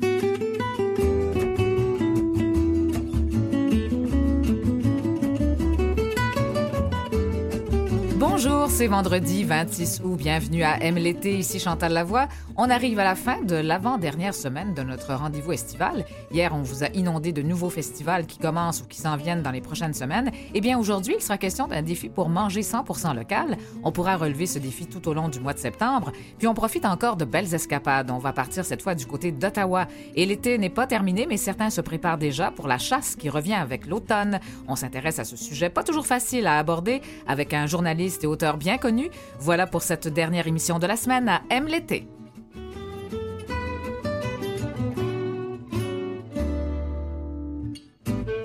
Thank you. Bonjour, c'est vendredi 26 août. Bienvenue à M l'été. Ici Chantal Lavoie. On arrive à la fin de l'avant-dernière semaine de notre rendez-vous estival. Hier, on vous a inondé de nouveaux festivals qui commencent ou qui s'en viennent dans les prochaines semaines. Eh bien, aujourd'hui, il sera question d'un défi pour manger 100 local. On pourra relever ce défi tout au long du mois de septembre. Puis on profite encore de belles escapades. On va partir cette fois du côté d'Ottawa. Et l'été n'est pas terminé, mais certains se préparent déjà pour la chasse qui revient avec l'automne. On s'intéresse à ce sujet pas toujours facile à aborder avec un journaliste auteur bien connu. Voilà pour cette dernière émission de la semaine à M l'été.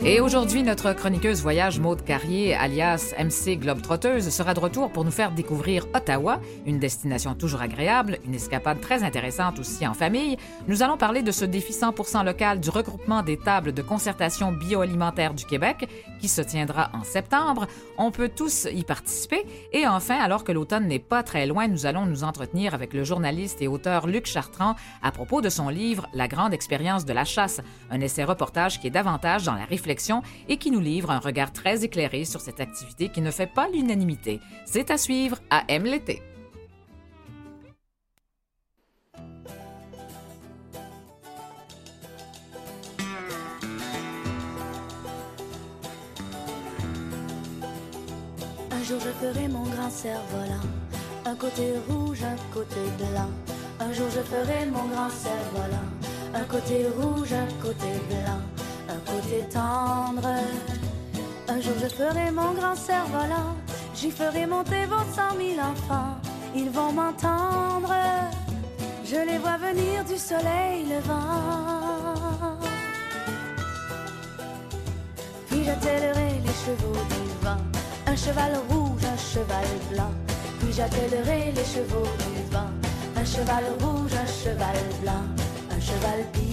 Et aujourd'hui, notre chroniqueuse voyage Maude Carrier, alias MC Globetrotteuse, sera de retour pour nous faire découvrir Ottawa, une destination toujours agréable, une escapade très intéressante aussi en famille. Nous allons parler de ce défi 100% local du regroupement des tables de concertation bioalimentaire du Québec qui se tiendra en septembre. On peut tous y participer. Et enfin, alors que l'automne n'est pas très loin, nous allons nous entretenir avec le journaliste et auteur Luc Chartrand à propos de son livre La grande expérience de la chasse, un essai-reportage qui est davantage dans la réflexion et qui nous livre un regard très éclairé sur cette activité qui ne fait pas l'unanimité. C'est à suivre à M l'été. Un jour je ferai mon grand cerf-volant, un côté rouge, un côté blanc. Un jour je ferai mon grand cerf-volant, un côté rouge, un côté blanc un côté tendre. Un jour je ferai mon grand cerf-volant, j'y ferai monter vos cent mille enfants, ils vont m'entendre. Je les vois venir du soleil levant. Puis j'attellerai les chevaux du vent, un cheval rouge, un cheval blanc. Puis j'attellerai les chevaux du vent, un cheval rouge, un cheval blanc, un cheval pire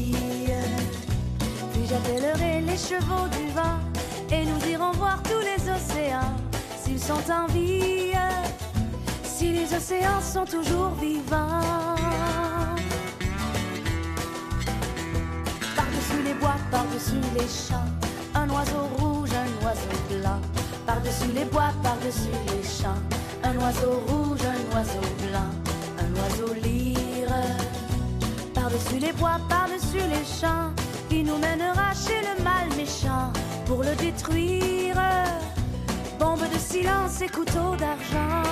j'appellerai les chevaux du vent et nous irons voir tous les océans s'ils sont en vie, si les océans sont toujours vivants. Par-dessus les bois, par-dessus les champs, un oiseau rouge, un oiseau blanc. Par-dessus les bois, par-dessus les champs, un oiseau rouge, un oiseau blanc, un oiseau lyre. Par-dessus les bois, par-dessus les champs qui nous mènera chez le mal méchant pour le détruire. Bombe de silence et couteau d'argent.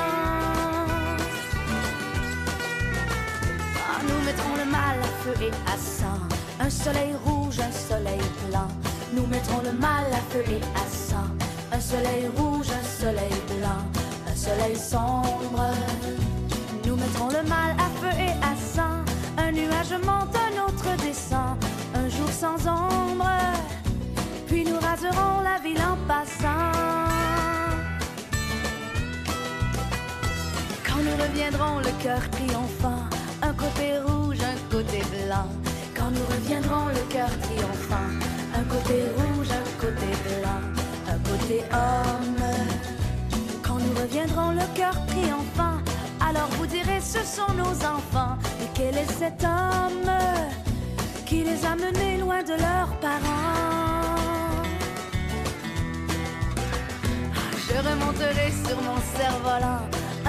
Ah, nous mettrons le mal à feu et à sang. Un soleil rouge, un soleil blanc. Nous mettrons le mal à feu et à sang. Un soleil rouge, un soleil blanc. Un soleil sombre. Nous mettrons le mal à feu et à sang. Un nuage monte, un autre descend sans ombre, puis nous raserons la ville en passant. Quand nous reviendrons, le cœur triomphant, un côté rouge, un côté blanc. Quand nous reviendrons, le cœur triomphant, un côté rouge, un côté blanc, un côté homme. Quand nous reviendrons, le cœur triomphant, alors vous direz ce sont nos enfants. Et quel est cet homme? Qui les a menés loin de leurs parents. Je remonterai sur mon cerf-volant,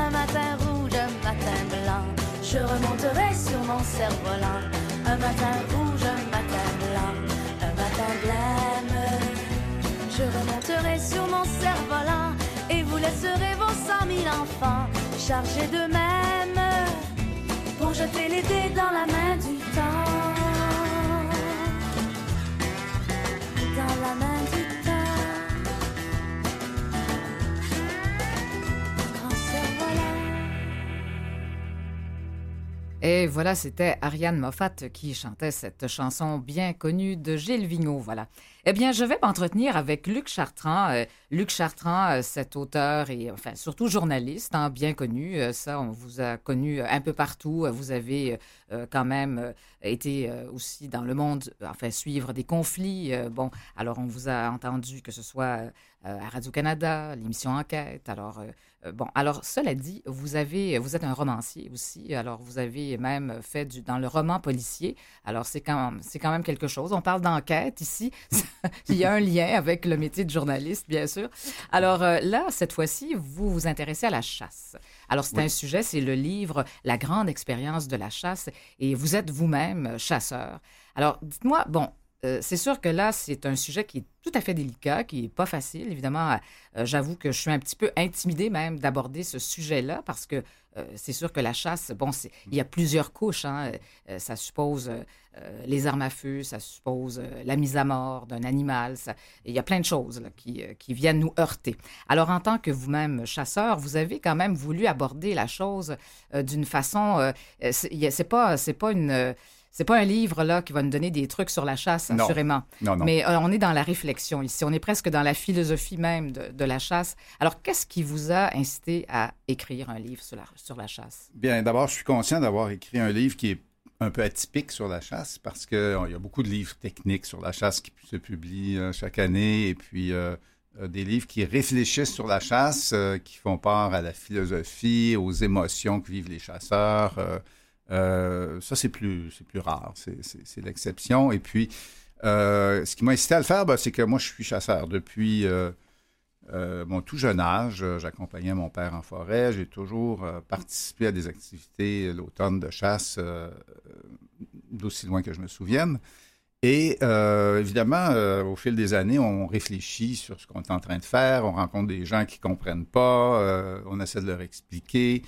un matin rouge, un matin blanc. Je remonterai sur mon cerf-volant, un matin rouge, un matin blanc, un matin blême. Je remonterai sur mon cerf-volant et vous laisserez vos cent mille enfants chargés d'eux-mêmes pour jeter les dés dans la main du Et voilà, c'était Ariane Moffat qui chantait cette chanson bien connue de Gilles Vigneault. Voilà. Eh bien, je vais m'entretenir avec Luc Chartrand. Euh, Luc Chartrand, euh, cet auteur et enfin surtout journaliste, hein, bien connu. Euh, ça, on vous a connu un peu partout. Vous avez quand même été aussi dans le monde, enfin, suivre des conflits. bon, alors on vous a entendu que ce soit à Radio-Canada, l'émission Enquête. Alors, bon, alors, cela dit, vous, avez, vous êtes un romancier aussi. Alors, vous avez même fait du, dans le roman policier. Alors, c'est quand, c'est quand même quelque chose. On parle d'enquête ici. Il y a un lien avec le métier de journaliste, bien sûr. Alors, là, cette fois-ci, vous vous intéressez à la chasse. Alors, c'est un sujet, c'est le livre La grande expérience de la chasse, et vous êtes vous-même chasseur. Alors, dites-moi, bon, euh, c'est sûr que là, c'est un sujet qui est tout à fait délicat, qui n'est pas facile. Évidemment, euh, j'avoue que je suis un petit peu intimidée même d'aborder ce sujet-là parce que euh, c'est sûr que la chasse, bon, il y a plusieurs couches. Hein. ça suppose les armes à feu, ça suppose la mise à mort d'un animal. il y a plein de choses qui, viennent nous heurter. Alors, en tant que vous-même chasseur, vous avez quand même voulu aborder la chose d'une façon. c'est pas, pas une c'est pas un livre là qui va nous donner des trucs sur la chasse, assurément. Non, non. Mais euh, on est dans la réflexion ici. On est presque dans la philosophie même de, la chasse. Alors, qu'est-ce qui vous a incité à écrire un livre sur la, sur la chasse? Bien, d'abord, je suis conscient d'avoir écrit un livre qui est un peu atypique sur la chasse parce qu'il y a beaucoup de livres techniques sur la chasse qui se publient euh, chaque année et puis euh, des livres qui réfléchissent sur la chasse, qui font part à la philosophie, aux émotions que vivent les chasseurs. Euh, ça, c'est plus, c'est plus rare. C'est l'exception. Et puis, euh, ce qui m'a incité à le faire, ben, c'est que moi, je suis chasseur depuis euh, mon tout jeune âge. J'accompagnais mon père en forêt. J'ai toujours participé à des activités l'automne de chasse d'aussi loin que je me souvienne. Et évidemment, au fil des années, on réfléchit sur ce qu'on est en train de faire. On rencontre des gens qui comprennent pas. on essaie de leur expliquer.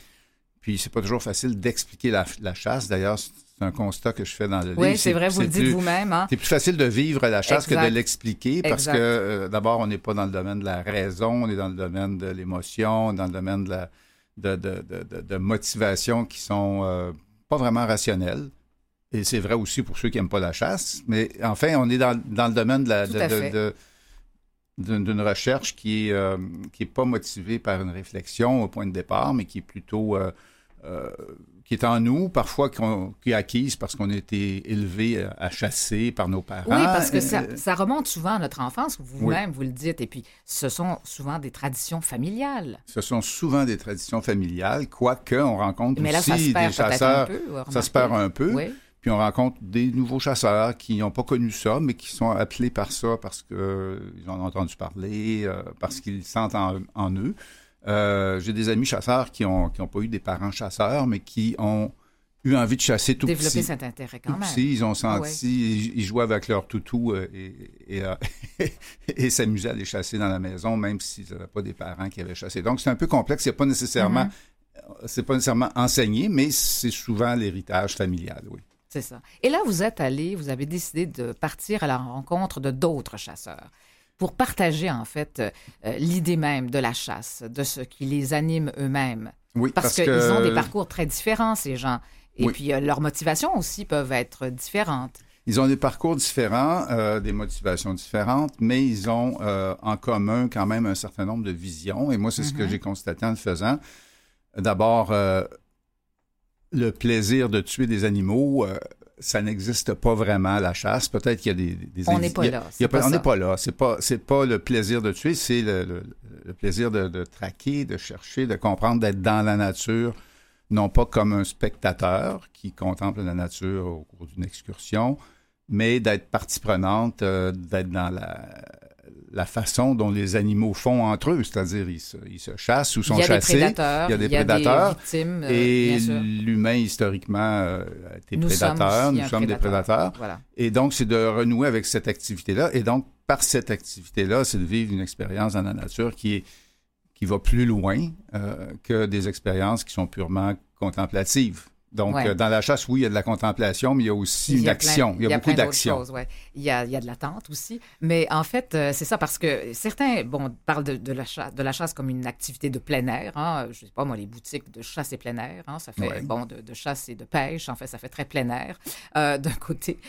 Puis c'est pas toujours facile d'expliquer la, chasse. D'ailleurs, c'est un constat que je fais dans le livre. Oui, c'est vrai, vous le dites vous-même. Hein? C'est plus facile de vivre la chasse que de l'expliquer parce que euh, d'abord, on n'est pas dans le domaine de la raison, on est dans le domaine de l'émotion, dans le domaine de la de, de, de, motivation qui sont euh, pas vraiment rationnelles. Et c'est vrai aussi pour ceux qui n'aiment pas la chasse. Mais enfin, on est dans, dans le domaine de la, de, d'une recherche qui est, euh, qui est pas motivée par une réflexion au point de départ, mais qui est plutôt euh, qui est en nous, parfois qui est acquise parce qu'on a été élevé à chasser par nos parents. Oui, parce que ça, ça remonte souvent à notre enfance, vous-même, vous le dites, et puis ce sont souvent des traditions familiales. Ce sont souvent des traditions familiales, quoique on rencontre aussi des chasseurs. Peu, ça se perd un peu. Puis on rencontre des nouveaux chasseurs qui n'ont pas connu ça, mais qui sont appelés par ça parce qu'ils en ont entendu parler, euh, parce qu'ils sentent en eux. Euh, j'ai des amis chasseurs qui n'ont qui ont pas eu des parents chasseurs, mais qui ont eu envie de chasser tout Développer cet intérêt quand même. ils ont senti, ils, jouaient avec leur toutou euh, et, euh, et, s'amusaient à les chasser dans la maison, même s'ils n'avaient pas des parents qui avaient chassé. Donc, c'est un peu complexe. C'est pas nécessairement, mm-hmm. c'est pas nécessairement enseigné, mais c'est souvent l'héritage familial, oui. C'est ça. Et là, vous êtes allé, vous avez décidé de partir à la rencontre de d'autres chasseurs pour partager en fait euh, euh, l'idée même de la chasse, de ce qui les anime eux-mêmes. Oui, parce, qu'ils ont des parcours très différents, ces gens. Et puis euh, leurs motivations aussi peuvent être différentes. Ils ont des parcours différents, des motivations différentes, mais ils ont en commun quand même un certain nombre de visions. Et moi, c'est ce que mm-hmm. j'ai constaté en le faisant. D'abord, le plaisir de tuer des animaux, ça n'existe pas vraiment la chasse. Peut-être qu'il y a des, des on n'est pas là. on n'est pas là. C'est pas c'est pas le plaisir de tuer, c'est le, plaisir de, traquer, de chercher, de comprendre, d'être dans la nature, non pas comme un spectateur qui contemple la nature au cours d'une excursion, mais d'être partie prenante, euh, d'être dans la la façon dont les animaux font entre eux, c'est-à-dire ils se, ils se, chassent ou sont chassés. il y a des prédateurs. victimes, euh, et l'humain, historiquement, euh, a été prédateur. nous sommes des prédateurs. Et donc, c'est de renouer avec cette activité-là. Et donc, par cette activité-là, c'est de vivre une expérience dans la nature qui est qui va plus loin euh, que des expériences qui sont purement contemplatives. Donc, euh, dans la chasse, oui, il y a de la contemplation, mais il y a aussi une action. Il y a, beaucoup d'actions. Ouais. Il, y a, il y a de l'attente aussi. Mais en fait, euh, c'est ça parce que certains bon, parlent de, de, la chasse, de la chasse comme une activité de plein air. Hein. Je ne sais pas, moi, les boutiques de chasse et plein air, hein, ça fait, bon, de, de, chasse et de pêche, en fait, ça fait très plein air euh, d'un côté.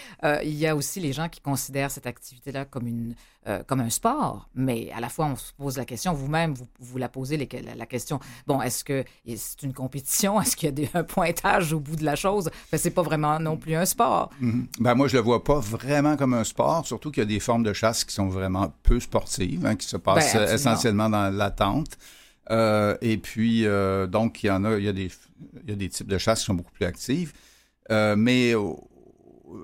il y a aussi les gens qui considèrent cette activité-là comme une, euh, comme un sport, mais à la fois, on se pose la question, vous-même, vous, vous la posez la, question, bon, est-ce que c'est une compétition? Est-ce qu'il y a des, un pointage au bout de la chose? Ben, c'est pas vraiment non plus un sport. Mhm. Ben, moi, je le vois pas vraiment comme un sport, surtout qu'il y a des formes de chasse qui sont vraiment peu sportives, hein, qui se passent Ben, absolument. essentiellement dans l'attente. Euh, et puis, euh, donc, il y en a, il y a des, il y a des types de chasse qui sont beaucoup plus actifs. Euh, mais euh,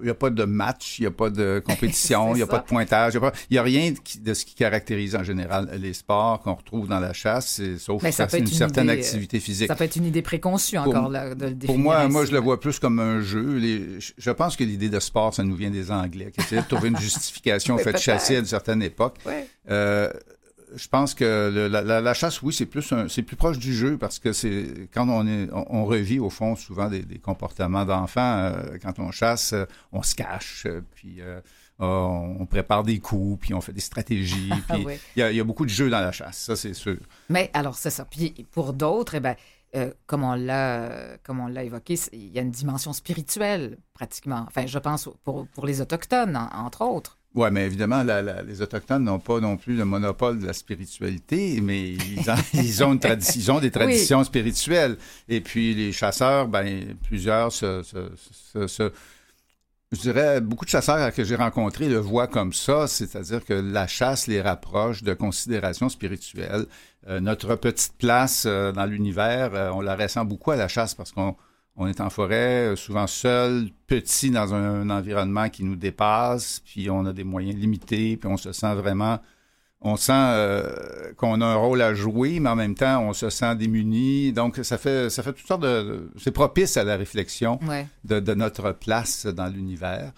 il n'y a pas de match, il n'y a pas de compétition, il n'y a pas de pointage, il n'y a, rien de ce qui caractérise en général les sports qu'on retrouve dans la chasse, sauf ça c'est une certaine idée, activité physique. Ça peut être une idée préconçue Pour- encore là, de le définir. Pour moi, moi, je le vois plus comme un jeu. Les- je- pense que l'idée de sport, ça nous vient des Anglais, qui essayaient de trouver une justification au fait de chasser à une certaine époque. Ouais. Euh, je pense que le- la, la- la chasse, oui, c'est plus c'est plus proche du jeu parce que c'est quand on est on, on revit au fond souvent des, des comportements d'enfants. euh, quand on chasse, euh, on se cache, euh, puis euh, on, prépare des coups, puis on fait des stratégies. Ah Puis il oui. y, a, il y a beaucoup de jeux dans la chasse, ça c'est sûr. Mais alors, c'est ça. Puis pour d'autres, eh ben, euh, comme on l'a comme on l'a évoqué, il y a une dimension spirituelle, pratiquement. Enfin, je pense pour, pour les Autochtones, en- entre autres. Oui, mais évidemment, la- la- les Autochtones n'ont pas non plus le monopole de la spiritualité, mais ils, ont, une tradi- ils ont des traditions spirituelles. Et puis les chasseurs, ben, plusieurs se, se- se- se- je dirais, beaucoup de chasseurs que j'ai rencontrés le voient comme ça, c'est-à-dire que la chasse les rapproche de considérations spirituelles. Euh, notre petite place euh, dans l'univers, euh, on la ressent beaucoup à la chasse parce qu'on on est en forêt, euh, souvent seul, petit dans un, un environnement qui nous dépasse, puis on a des moyens limités, puis on se sent vraiment, on sent euh, qu'on a un rôle à jouer, mais en même temps, on se sent démuni. Donc, ça fait, ça fait toutes sortes de, de- c'est propice à la réflexion Ouais. de, de notre place dans l'univers.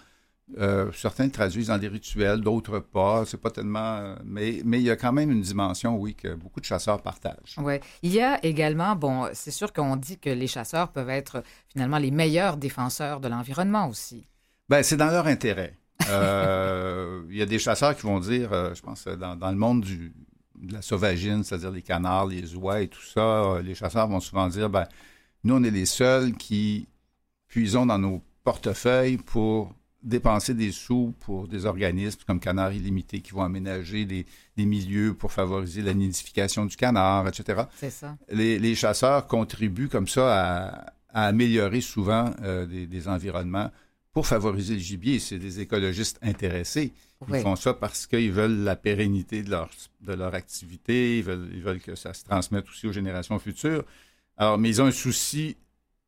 Euh, certains traduisent dans des rituels, d'autres pas. C'est pas tellement, euh, mais mais il y a quand même une dimension, oui, que beaucoup de chasseurs partagent. Ouais. Il y a également, bon, c'est sûr qu'on dit que les chasseurs peuvent être finalement les meilleurs défenseurs de l'environnement aussi. Ben, c'est dans leur intérêt. Euh, Il y a des chasseurs qui vont dire, euh, je pense, dans, dans le monde du, de la sauvagine, c'est-à-dire les canards, les oies et tout ça, les chasseurs vont souvent dire, ben, nous, on est les seuls qui puisons dans nos portefeuilles pour dépenser des sous pour des organismes comme Canard Illimité qui vont aménager des, des milieux pour favoriser la nidification du canard, etc C'est ça. les, les chasseurs contribuent comme ça à, à améliorer souvent euh, des, des environnements pour favoriser le gibier. C'est des écologistes intéressés. Ils Oui. font ça parce qu'ils veulent la pérennité de leur, de leur activité, ils veulent, ils veulent que ça se transmette aussi aux générations futures. Alors, mais ils ont un souci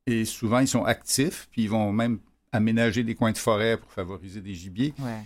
et souvent ils sont actifs, puis ils vont même aménager des coins de forêt pour favoriser des gibiers. Ouais.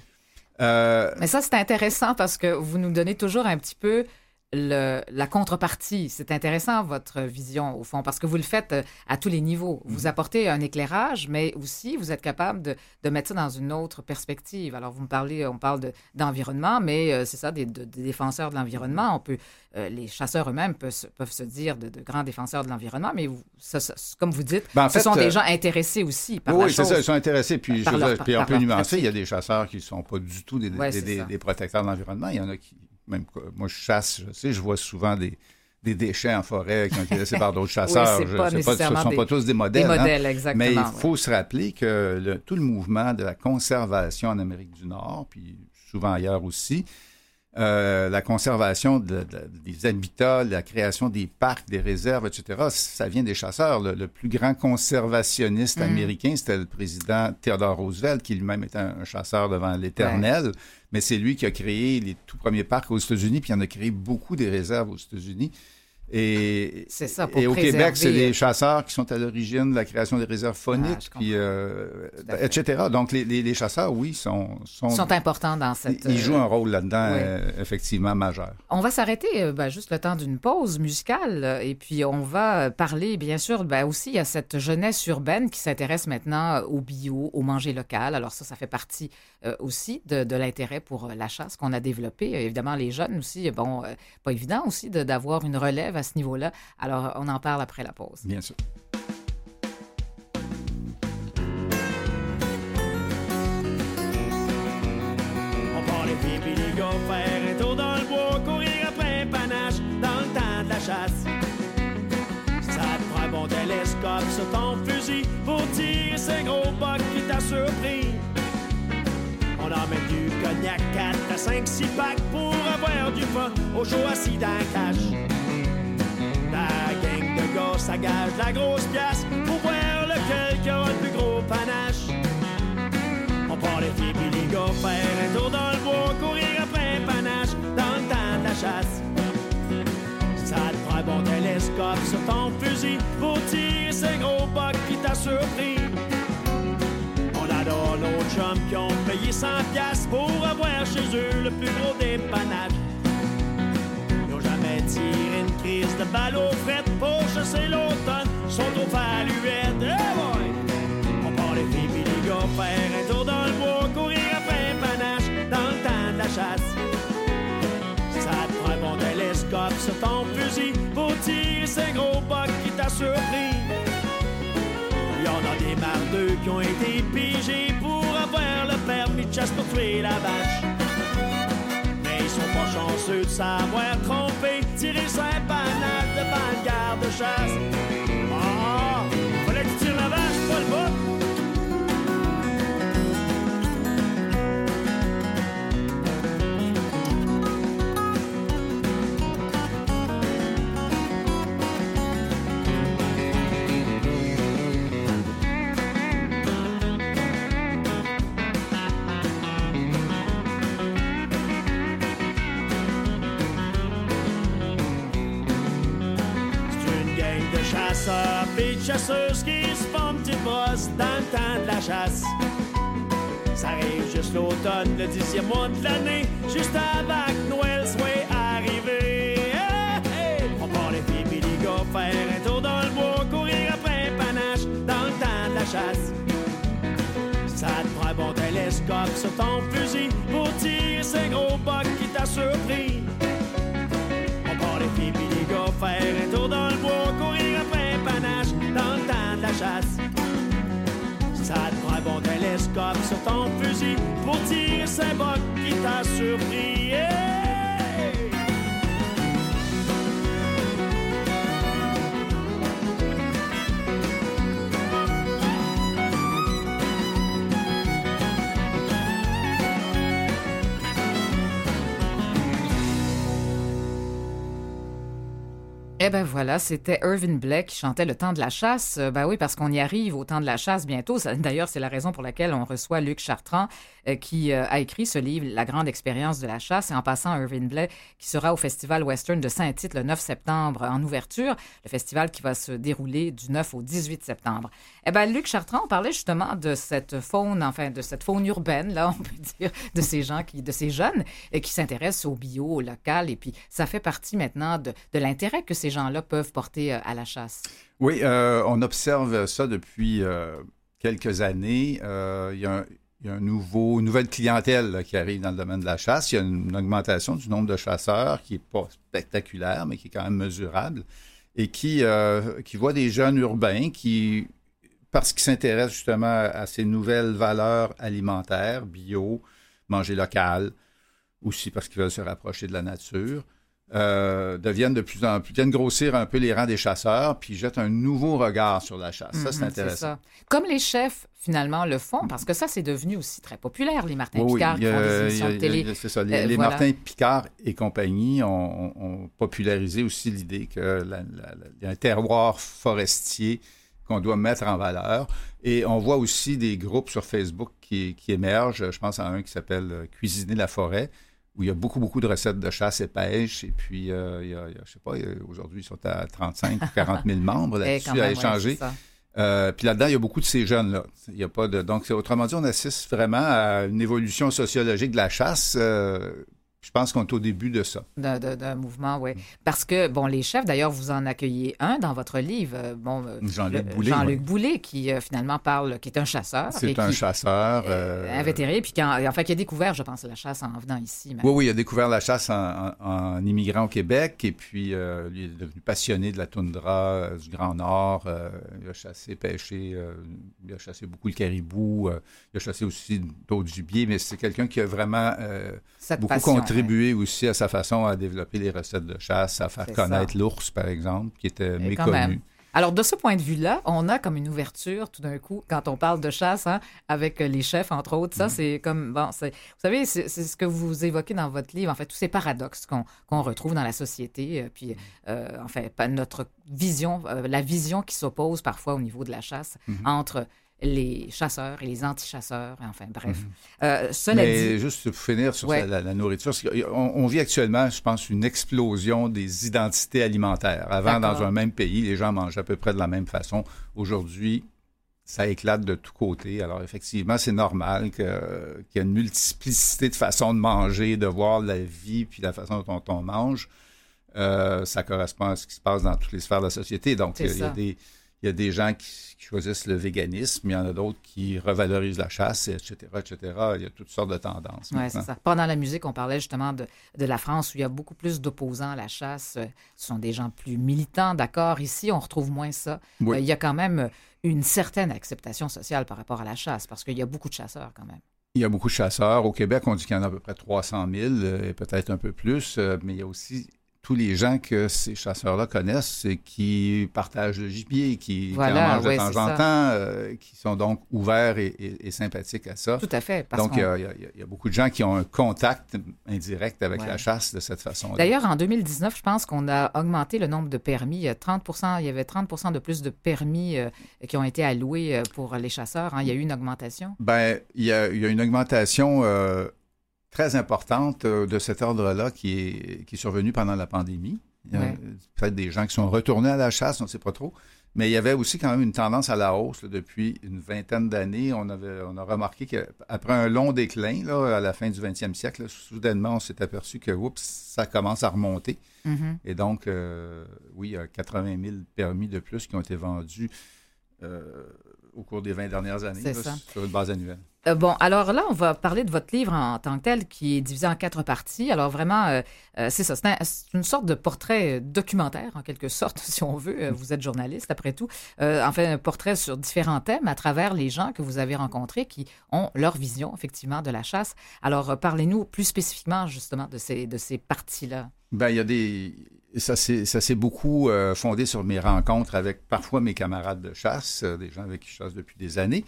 Euh, Mais ça, c'est intéressant parce que vous nous donnez toujours un petit peu le- la contrepartie. C'est intéressant, votre vision, au fond, parce que vous le faites euh, à tous les niveaux. Mhm. Vous apportez un éclairage, mais aussi, vous êtes capable de, de mettre ça dans une autre perspective. Alors, vous me parlez, on parle de- d'environnement, mais euh, c'est ça, des, de- des défenseurs de l'environnement. On peut, euh, les chasseurs eux-mêmes peuvent, se- peuvent se dire de, grands défenseurs de l'environnement, mais vous- ça- ça- comme vous dites, Ben, en ce sont des gens intéressés aussi par oui, la c'est chose. ça, ils sont intéressés. Puis, par je puis on peut nuancer, il y a des chasseurs qui ne sont pas du tout des, Ouais, c'est des protecteurs de l'environnement. Il y en a qui, même moi je chasse, je sais, je vois souvent des, des déchets en forêt qui ont été laissés par d'autres chasseurs. Je- pas ce ne sont des- pas tous des modèles. Des hein. exactement. Mais il ouais. faut se rappeler que le- tout le mouvement de la conservation en Amérique du Nord, puis souvent ailleurs aussi, euh, la conservation de- de- des habitats, la création des parcs, des réserves, etc., ça vient des chasseurs. Le, le plus grand conservationniste Mm. américain, c'était le président Theodore Roosevelt, qui lui-même était un, un chasseur devant l'éternel. Mais c'est lui qui a créé les tout premiers parcs aux États-Unis, puis il en a créé beaucoup des réserves aux États-Unis. Et, C'est ça, pour et au Québec, c'est les chasseurs qui sont à l'origine de la création des réserves Ah, phoniques, puis, euh, fait. etc. Donc, les, les- les chasseurs, oui, sont, sont, sont importants dans cette... ils jouent euh, un rôle là-dedans, oui. euh, effectivement, majeur. On va s'arrêter euh, ben, juste le temps d'une pause musicale euh, et puis on va euh, parler, bien sûr, ben, aussi à cette jeunesse urbaine qui s'intéresse maintenant euh, au bio, au manger local. Alors ça, ça fait partie euh, aussi de, de l'intérêt pour euh, la chasse qu'on a développé. Euh, Évidemment, les jeunes aussi, euh, bon, euh, pas évident aussi d'avoir une relève à ce niveau-là. Alors, on en parle après la pause. Bien sûr. On part les filles les gars faire un tour dans le bois, courir après un panache dans le temps de la chasse. Ça te prend un bon télescope sur ton fusil pour tirer ce gros buck qui t'a surpris. On emmène du cognac 4 à 5, 6 packs pour avoir du fun au chaud assis dans la cache. La gang de gars s'agage la grosse pièce pour voir le lequel qui aura le plus gros panache. On part les filles pis les gars faire un tour dans le bois, courir après panache dans le temps de la chasse. Ça te prend un bon télescope sur ton fusil pour tirer ce gros boc qui t'a surpris. On adore nos chums qui ont payé 100 piastres pour avoir chez eux le plus gros dépannage. Tiré une crise de balle aux frettes pour chasser l'automne, sont trop faluettes. Eh boy! On part les filles les gars faire un tour dans le bois, courir après un panache dans le temps de la chasse. Ça te prend un bon télescope sur ton fusil pour tirer ce gros boc qui t'a surpris. Y en a des mardeux qui ont été pigés pour avoir le permis de chasse la vache. Chanceux de savoir tromper, tirer cinq panaches devant le garde-chasse. Ah, chasseuses qui se font petite brosse dans le temps de la chasse. Ça arrive juste l'automne, le dixième mois de l'année, juste avant que Noël soit arrivé. On part les filles les gars faire un tour dans le bois, courir après panache dans le temps de la chasse. Ça te prend un bon télescope sur ton fusil pour tirer ce gros boc qui t'a surpris. Télescope sur ton fusil pour tirer ce boc qui t'a surpris. Eh ben voilà, c'était Irvin Blake qui chantait Le temps de la chasse. Euh, Ben oui, parce qu'on y arrive au temps de la chasse bientôt. D'ailleurs, c'est la raison pour laquelle on reçoit Luc Chartrand, qui euh, a écrit ce livre, La grande expérience de la chasse. Et en passant, Irvin Blake, qui sera au Festival Western de Saint-Tite le 9 septembre en ouverture, le festival qui va se dérouler du 9 au 18 septembre. Eh ben, Luc Chartrand, on parlait justement de cette faune, enfin, de cette faune urbaine, là, on peut dire, de ces gens qui, de ces jeunes, qui s'intéressent au bio, au local. Et puis, ça fait partie maintenant de, l'intérêt que ces gens-là peuvent porter euh, à la chasse. Oui, euh, on observe ça depuis euh, quelques années. Euh, il y a un, il y a un nouveau, une nouvelle clientèle là, qui arrive dans le domaine de la chasse. Il y a une, une augmentation du nombre de chasseurs qui n'est pas spectaculaire, mais qui est quand même mesurable et qui, euh, qui voit des jeunes urbains qui, parce qu'ils s'intéressent justement à ces nouvelles valeurs alimentaires, bio, manger local, aussi parce qu'ils veulent se rapprocher de la nature, euh, deviennent de plus en plus, viennent grossir un peu les rangs des chasseurs, puis jettent un nouveau regard sur la chasse. ça, c'est Mhm, intéressant. ça. Comme les chefs, finalement, le font, parce que ça, c'est devenu aussi très populaire, les Martin Oui, Picard qui font des émissions de télé. C'est ça. Les, Euh, les voilà. Martin Picard et compagnie ont, popularisé aussi l'idée que la- la- la- il y a un terroir forestier qu'on doit mettre en valeur. Et on voit aussi des groupes sur Facebook qui, qui émergent. Je pense à un qui s'appelle euh, Cuisiner la forêt, où il y a beaucoup, beaucoup de recettes de chasse et pêche. Et puis, euh, il y a, il y a, je sais pas, euh, aujourd'hui, ils sont à 35 ou 40 000 membres Eh, là-dessus à ouais, échanger. ça. Euh, puis là-dedans, il y a beaucoup de ces jeunes-là. Il y a pas de donc autrement dit, on assiste vraiment à une évolution sociologique de la chasse. Euh, je pense qu'on est au début de ça. D'un- mouvement, oui. Parce que, bon, les chefs, d'ailleurs, vous en accueillez un dans votre livre, euh, bon, euh, Jean-Luc le- Boulet, Jean-Luc oui. Boulet, qui euh, finalement parle, qui est un chasseur. C'est un qui, chasseur. euh, invétéré, puis qui, en- enfin, qui a découvert, je pense, la chasse en venant ici. même. Oui, oui, il a découvert la chasse en, en- en immigrant au Québec et puis euh, il est devenu passionné de la toundra, du Grand Nord. il a chassé, pêché, il a chassé beaucoup le caribou, il a chassé aussi d'autres gibiers, mais c'est quelqu'un qui a vraiment beaucoup passion, contribué aussi à sa façon à développer les recettes de chasse, à faire connaître l'ours, par exemple, qui était Et même. méconnu. Alors, de ce point de vue-là, on a comme une ouverture tout d'un coup quand on parle de chasse, hein, avec les chefs, entre autres. Ça, mm-hmm. c'est comme, bon, vous savez, c'est ce que vous évoquez dans votre livre, en fait, tous ces paradoxes qu'on retrouve dans la société, euh, puis, euh, enfin, notre vision, euh, la vision qui s'oppose parfois au niveau de la chasse mm-hmm. entre les chasseurs et les anti-chasseurs, enfin bref. Mhm. Euh, Mais juste pour finir sur la, nourriture, on, vit actuellement, je pense, une explosion des identités alimentaires. Avant, dans un même pays, les gens mangeaient à peu près de la même façon. Aujourd'hui, ça éclate de tous côtés. Alors effectivement, c'est normal qu'il y ait une multiplicité de façons de manger, de voir la vie, puis la façon dont on, mange. Euh, ça correspond à ce qui se passe dans toutes les sphères de la société. Donc, il y a des il y a des gens qui, choisissent le véganisme, il y en a d'autres qui revalorisent la chasse, etc., etc. Il y a toutes sortes de tendances. Oui, c'est ça. Pendant la musique, on parlait justement de, de, la France où il y a beaucoup plus d'opposants à la chasse. Ce sont des gens plus militants, d'accord. Ici, on retrouve moins ça. Euh, il y a quand même une certaine acceptation sociale par rapport à la chasse parce qu'il y a beaucoup de chasseurs quand même. Il y a beaucoup de chasseurs. Au Québec, on dit qu'il y en a à peu près 300 000 euh, et peut-être un peu plus, euh, mais il y a aussi tous les gens que ces chasseurs-là connaissent et qui partagent le gibier, qui, en mangent de temps en temps, euh, qui sont donc ouverts et, sympathiques à ça. Tout à fait. donc, il y, a beaucoup de gens qui ont un contact indirect avec la chasse de cette façon-là. D'ailleurs, en 2019, je pense qu'on a augmenté le nombre de permis. Il y, a 30 il y avait 30% de plus de permis euh, qui ont été alloués euh, pour les chasseurs. Hein. Il y a eu une augmentation? Bien, il y a, une augmentation très importante euh, de cet ordre-là qui est, qui est survenue pendant la pandémie. Il y a peut-être des gens qui sont retournés à la chasse, on ne sait pas trop. Mais il y avait aussi quand même une tendance à la hausse depuis une vingtaine d'années. On, avait, on a remarqué qu'après un long déclin, là, à la fin du 20e siècle, soudainement, on s'est aperçu que oups, ça commence à remonter. Mm-hmm. Et donc, euh, oui, il y a 80 000 permis de plus qui ont été vendus euh, au cours des 20 dernières années sur une base annuelle. Euh, bon, alors là, on va parler de votre livre en, tant que tel, qui est divisé en quatre parties. Alors vraiment, euh, euh, c'est ça, c'est une sorte de portrait documentaire, en quelque sorte, si on veut. Vous êtes journaliste, après tout. enfin, un portrait sur différents thèmes à travers les gens que vous avez rencontrés qui ont leur vision, effectivement, de la chasse. Alors, parlez-nous plus spécifiquement, justement, de ces, de ces parties-là. Ben, il y a des... Ça s'est beaucoup fondé sur mes rencontres avec parfois mes camarades de chasse, des gens avec qui je chasse depuis des années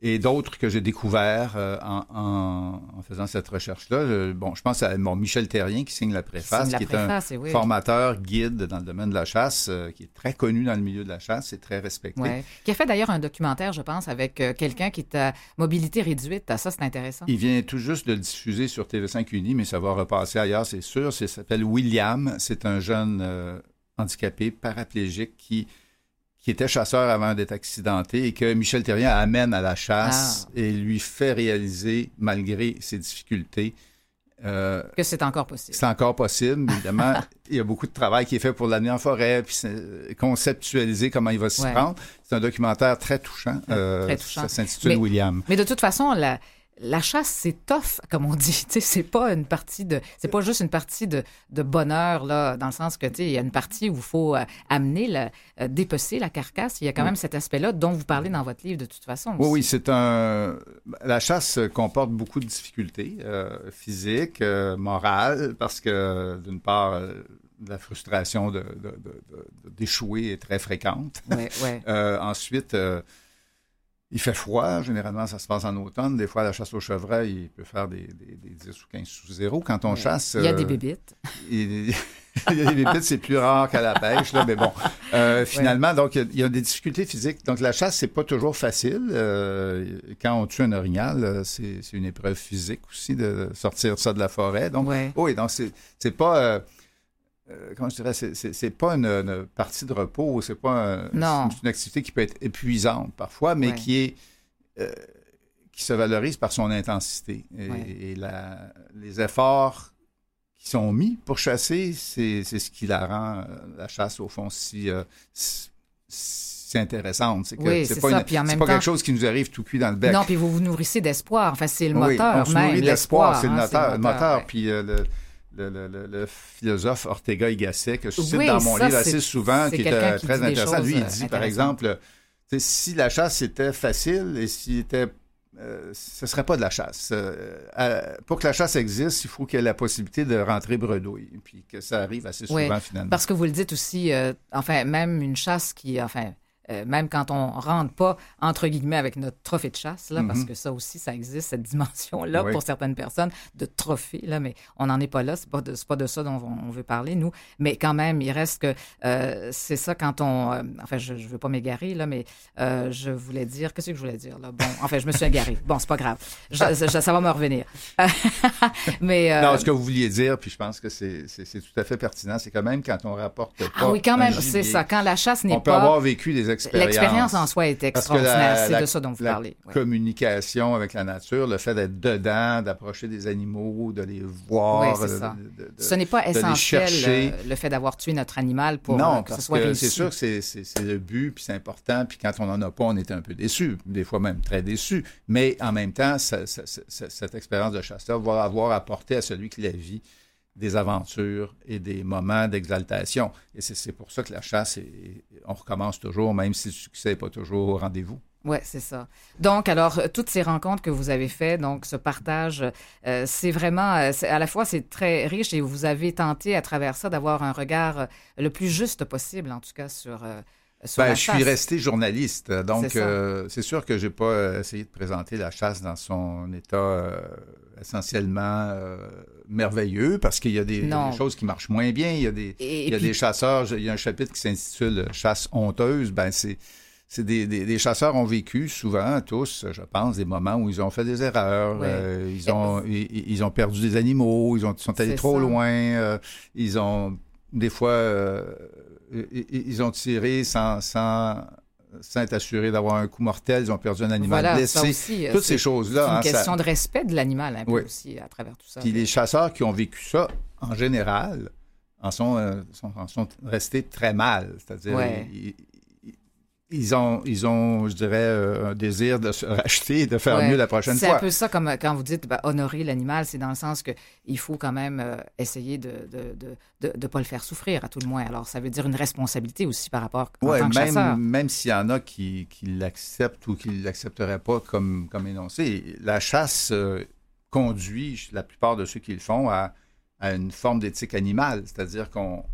et d'autres que j'ai découverts euh, en, faisant cette recherche-là. bon, je pense à Michel Terrien qui signe la préface, qui, est un formateur guide dans le domaine de la chasse, euh, qui est très connu dans le milieu de la chasse et très respecté. Qui a fait d'ailleurs un documentaire, je pense, avec euh, quelqu'un qui est à mobilité réduite. Ça, c'est intéressant. Il vient tout juste de le diffuser sur TV5 Uni, mais ça va repasser ailleurs, c'est sûr. Il s'appelle William. C'est un jeune handicapé, paraplégique qui qui était chasseur avant d'être accidenté et que Michel Terrien amène à la chasse ah. et lui fait réaliser, malgré ses difficultés, euh, que c'est encore possible. C'est encore possible, évidemment. il y a beaucoup de travail qui est fait pour l'amener en forêt, puis conceptualiser comment il va s'y prendre. C'est un documentaire très touchant. Euh, très touchant. Ça s'intitule William. Mais de toute façon, la, la chasse, c'est tough, comme on dit. c'est pas une partie de. C'est pas juste une partie de, bonheur, là, dans le sens que, il y a une partie où il faut euh, amener, la, euh, dépecer la carcasse. Il y a quand même cet aspect-là dont vous parlez dans votre livre, de toute façon. Oui, oui, c'est un. La chasse comporte beaucoup de difficultés euh, physiques, morales, parce que, d'une part, la frustration d'échouer de, est très fréquente. Ouais, ouais. ensuite, il fait froid, généralement ça se passe en automne. Des fois, la chasse au chevreuil, il peut faire des, des, des 10 ou 15 sous zéro. Quand on chasse... Il y a des euh, bébites. Il, y a des bébites, c'est plus rare qu'à la pêche, là, mais bon. Euh, finalement, donc, il y, a, des difficultés physiques. Donc, la chasse, c'est pas toujours facile. Euh, quand on tue un orignal, c'est une épreuve physique aussi de sortir ça de la forêt. Donc, oui, donc c'est pas euh, comment je dirais, c'est pas une, partie de repos, c'est pas une activité qui peut être épuisante parfois, mais qui est euh, qui se valorise par son intensité. Et, les efforts qui sont mis pour chasser, c'est ce qui la rend, euh, la chasse, au fond, si, si intéressante. C'est oui, c'est pas, pas quelque chose qui nous arrive tout cuit dans le bec. Non, puis vous vous nourrissez d'espoir. Enfin, c'est le moteur oui, on même. l'espoir, c'est le, moteur. Le moteur puis le, le, philosophe Ortega y Gasset, que je cite dans mon livre assez souvent, qui est très intéressant. Lui, il dit, par exemple, si la chasse était facile et s'il était euh, ce ne serait pas de la chasse. Euh, euh, pour que la chasse existe, il faut qu'il y ait la possibilité de rentrer bredouille, puis que ça arrive assez souvent Oui, finalement. Parce que vous le dites aussi, euh, enfin, même une chasse qui, enfin, euh, même quand on rentre pas, entre guillemets, avec notre trophée de chasse, là, parce Mhm. que ça aussi, ça existe, cette dimension-là, Oui. pour certaines personnes, de trophée, là, mais on n'en est pas là, c'est pas, de, pas de ça dont on, on veut parler, nous. Mais quand même, il reste que euh, c'est ça quand on... euh, enfin, je, je veux pas m'égarer, là, mais euh, je voulais dire... Qu'est-ce que je voulais dire, là? Bon, enfin, je me suis égarée. Bon, c'est pas grave. Je- je- ça va me revenir. mais... euh, Non, ce que vous vouliez dire, puis je pense que c'est tout à fait pertinent, c'est quand même quand on rapporte pas ah oui, quand même, c'est ça. Quand la chasse n'est On peut pas... avoir vécu des expériences. L'expérience en soi est que extraordinaire. la- C'est la- de ça dont vous la parlez. oui. communication avec la nature, le fait d'être dedans, d'approcher des animaux, de les voir, Oui, de- ça. de- de- Ce n'est pas essentiel euh, le fait d'avoir tué notre animal pour euh, non, que ce parce soit que c'est sûr que c'est- le but, puis c'est important, puis quand on n'en a pas, on est un peu déçu, des fois même très déçu. Mais en même temps, ça- ça- ça- cette expérience de chasseur va avoir apporté à celui qui la vit des aventures et des moments d'exaltation. Et c'est pour ça que la chasse, on recommence toujours, même si le succès n'est pas toujours au rendez-vous. Oui, c'est ça. Donc, alors, toutes ces rencontres que vous avez faites, donc ce partage, euh, c'est vraiment, euh, à la fois, c'est très riche et vous avez tenté à travers ça d'avoir un regard euh, le plus juste possible, en tout cas, sur Ben, je suis resté journaliste, donc C'est ça. euh, c'est sûr que j'ai pas euh, essayé de présenter la chasse dans son état euh, essentiellement euh, merveilleux, parce qu'il y a des, il y a Non. des choses qui marchent moins bien. Il y a des, Et, il y a puis- des chasseurs. Il y a un chapitre qui s'intitule Chasse honteuse. Ben c'est c'est des, des, des chasseurs ont vécu souvent, tous, je pense, des moments où ils ont fait des erreurs, euh, ils, ont, ils, ils ont perdu des animaux, ils ont, ils sont allés trop ça. loin, euh, ils ont, des fois, euh, ils, ils ont tiré sans, sans, sans être assurés d'avoir un coup mortel, ils ont perdu un animal voilà, ça blessé. aussi, euh, Toutes ces choses-là. C'est une hein, ça- question de respect de l'animal, un peu Oui. aussi, à travers tout ça. Puis les chasseurs qui ont vécu ça, en général, en sont, euh, sont- en sont restés très mal. C'est-à-dire, Ouais. Ils, ont, ils ont, je dirais, euh, un désir de se racheter et de faire Ouais. mieux la prochaine C'est fois. un peu ça comme quand vous dites ben, honorer l'animal, c'est dans le sens que il faut quand même euh, essayer de de, de, de de pas le faire souffrir à tout le moins. Alors ça veut dire une responsabilité aussi par rapport en Ouais, tant que chasseur. même, même s'il y en a qui, qui l'acceptent ou qui ne l'accepteraient pas comme, comme énoncé, la chasse euh, conduit la plupart de ceux qui le font à, à une forme d'éthique animale. C'est-à-dire qu'on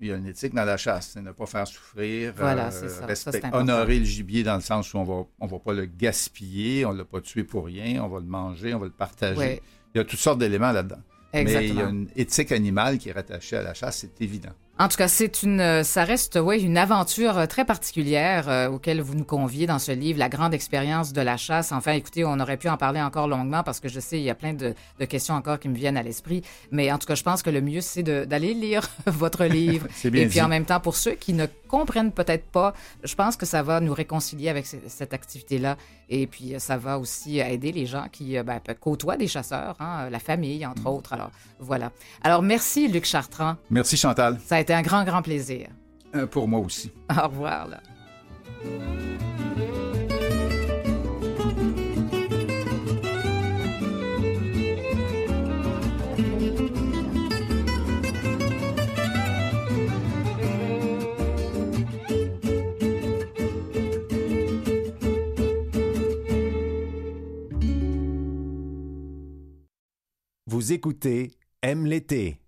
il y a une éthique dans la chasse, c'est ne pas faire souffrir, Voilà, euh, ça. Respect- honorer le gibier dans le sens où on va, on va pas le gaspiller, on l'a pas tué pour rien, on va le manger, on va le partager. Il y a toutes sortes d'éléments là-dedans. Mais il y a une éthique animale qui est rattachée à la chasse, c'est évident. En tout cas, c'est une, euh, ça reste, oui, une aventure euh, très particulière euh, auquel vous nous conviez dans ce livre, la grande expérience de la chasse. Enfin, écoutez, on aurait pu en parler encore longuement parce que je sais, il y a plein de, de questions encore qui me viennent à l'esprit. Mais en tout cas, je pense que le mieux, c'est d'aller lire votre livre. C'est bien Et puis dit. en même temps, pour ceux qui ne comprennent peut-être pas, je pense que ça va nous réconcilier avec ce- cette activité-là. Et puis, euh, ça va aussi aider les gens qui ben, côtoient des chasseurs, hein, la famille, entre Mm. autres. Alors, voilà. Alors, merci, Luc Chartrand. Merci Chantal, Ça a été un grand, grand plaisir. Euh, pour moi aussi. Au revoir. Là. Vous écoutez Aime l'été.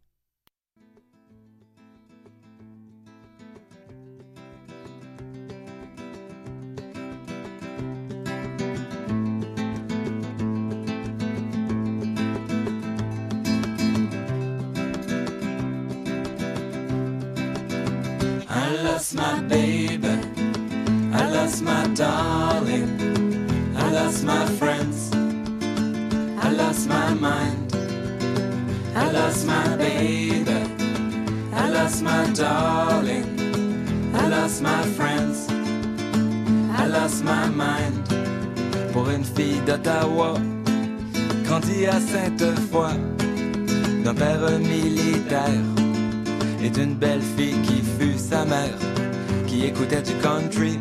Lost my baby. I lost my darling. I lost my friends. I lost my mind. I lost my baby. I lost my darling. I lost my friends. I lost my mind. Pour une fille d'Ottawa, grandie à Sainte-Foy, d'un père militaire et d'une belle fille qui fut sa mère, qui écoutait du country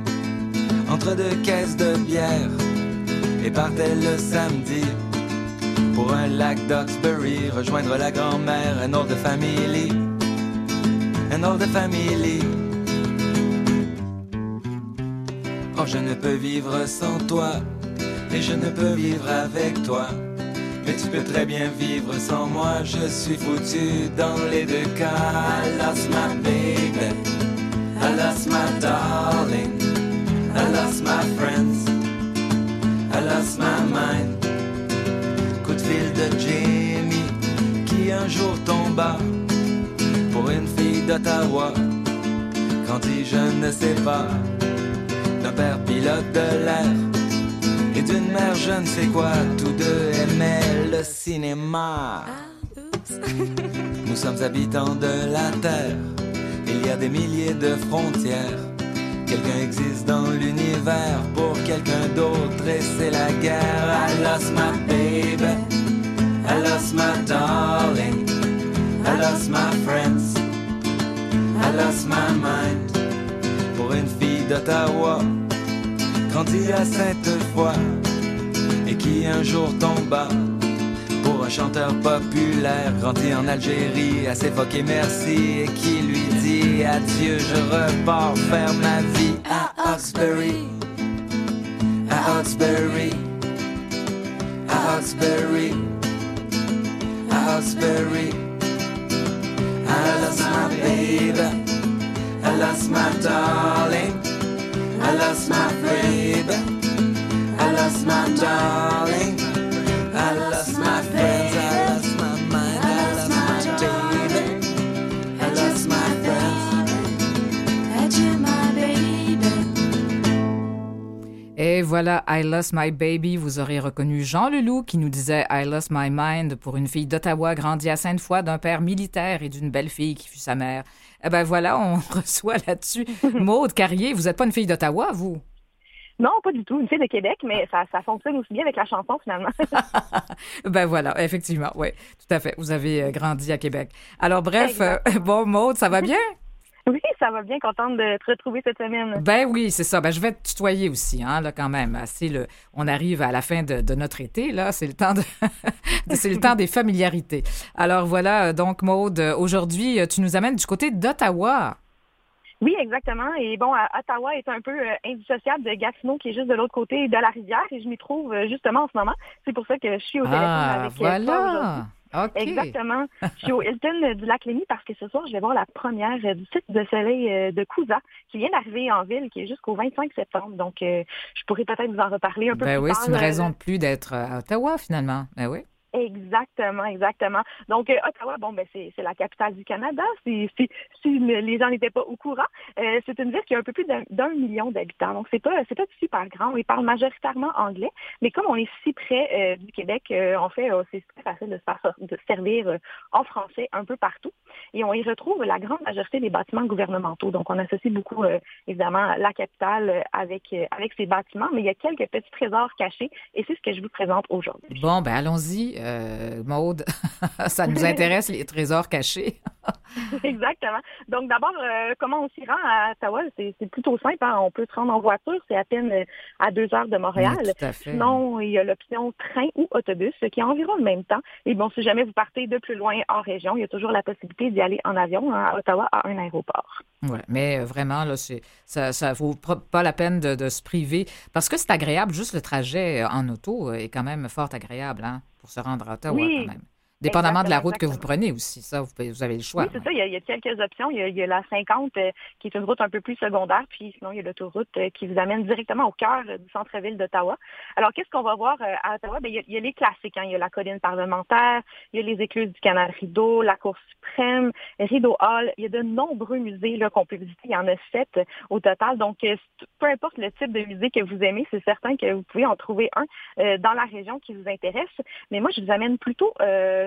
entre deux caisses de bière et partait le samedi pour un lac d'Oxbury, rejoindre la grand-mère, un old family, un old family. Oh, je ne peux vivre sans toi, et je ne peux vivre avec toi. Mais tu peux très bien vivre sans moi, je suis foutu dans les deux cas. I my baby, I lost my darling, I lost my friends, I lost my mind. Coup de fil de Jamie qui un jour tomba pour une fille d'Ottawa. Quand dit je ne sais pas, d'un père pilote de l'air et d'une mère je ne sais quoi, tous deux aimaient le cinéma. Nous sommes habitants de la Terre, il y a des milliers de frontières. Quelqu'un existe dans l'univers pour quelqu'un d'autre et c'est la guerre. I lost my baby, I lost my darling, I lost my friends, I lost my mind. Pour une fille d'Ottawa, grandie à Sainte-Foy et qui un jour tomba pour un chanteur populaire grandi en Algérie, assez foqué merci et qui lui dit adieu, je repars faire ma vie à Hawkesbury, à Hawkesbury, à Hawkesbury, à Hawkesbury. I lost my baby, I lost my darling, I lost my baby, I lost my darling. I lost my friends, Et voilà, I Lost My Baby. Vous aurez reconnu Jean Leloup qui nous disait I Lost My Mind pour une fille d'Ottawa grandie à Sainte-Foy d'un père militaire et d'une belle fille qui fut sa mère. Eh ben voilà, on reçoit là-dessus Maude Carrier. Vous n'êtes pas une fille d'Ottawa, vous? Non, pas du tout. Une fille de Québec, mais ça, ça fonctionne aussi bien avec la chanson, finalement. ben voilà, effectivement, oui, tout à fait. Vous avez euh, grandi à Québec. Alors bref, euh, bon, Maude, ça va bien? Oui, ça va bien. Contente de te retrouver cette semaine. Ben oui, c'est ça. Ben je vais te tutoyer aussi, hein, là, quand même. C'est le, on arrive à la fin de, de notre été, là. C'est le temps de, c'est le temps des familiarités. Alors voilà, donc Maude, aujourd'hui, tu nous amènes du côté d'Ottawa. Oui, exactement. Et bon, Ottawa est un peu euh, indissociable de Gatineau, qui est juste de l'autre côté de la rivière, et je m'y trouve euh, justement en ce moment. C'est pour ça que je suis au téléphone Ah, avec euh, voilà. Exactement. Je suis au Hilton du lac Lémy parce que ce soir, je vais voir la première euh, du site de soleil euh, de Cousa qui vient d'arriver en ville, qui est jusqu'au 25 septembre. Donc, euh, je pourrais peut-être vous en reparler un peu Ben plus oui, tard. c'est une raison de plus d'être à Ottawa, finalement. Ben oui. Exactement, exactement. Donc, euh, Ottawa, bon, ben, c'est la capitale du Canada. Si, si, si le- les gens n'étaient pas au courant, euh, c'est une ville qui a un peu plus d'un million d'habitants. Donc, c'est pas, pas super grand. Ils parlent majoritairement anglais, mais comme on est si près euh, du Québec, euh, en fait, euh, c'est très facile de se faire de servir en français un peu partout. Et on y retrouve la grande majorité des bâtiments gouvernementaux. Donc, on associe beaucoup, évidemment, la capitale avec, avec ces bâtiments, mais il y a quelques petits trésors cachés, et c'est ce que je vous présente aujourd'hui. Bon, ben allons-y, euh, Maude. ça nous intéresse, les trésors cachés. Exactement. Donc d'abord, euh, comment on s'y rend à Ottawa? C'est plutôt simple. hein. On peut se rendre en voiture. C'est à peine euh, à deux heures de Montréal. Oui, tout à fait. Sinon, il y a l'option train ou autobus, ce qui est environ le même temps. Et bon, si jamais vous partez de plus loin en région, il y a toujours la possibilité d'y aller en avion hein, à Ottawa à un aéroport. Ouais, mais euh, vraiment, là, c'est, ça, ça vaut pas la peine de, de se priver parce que c'est agréable. Juste le trajet en auto est quand même fort agréable, hein, pour se rendre à Ottawa, Oui, quand même. Dépendamment de la exactement, route que vous prenez aussi, ça, vous, avez le choix. Oui, c'est ça. Il y, a, il y a quelques options. Il y a, il y a la 50 euh, qui est une route un peu plus secondaire, puis sinon il y a l'autoroute euh, qui vous amène directement au cœur euh, du centre-ville d'Ottawa. Alors, qu'est-ce qu'on va voir à Ottawa? Ben, il, y a, il y a les classiques. Hein. Il y a la colline parlementaire, il y a les écluses du canal Rideau, la Cour suprême, Rideau Hall. Il y a de nombreux musées qu'on peut visiter. Il y en a sept au total. Donc, peu importe le type de musée que vous aimez, c'est certain que vous pouvez en trouver un dans la région qui vous intéresse. Mais moi, je vous amène plutôt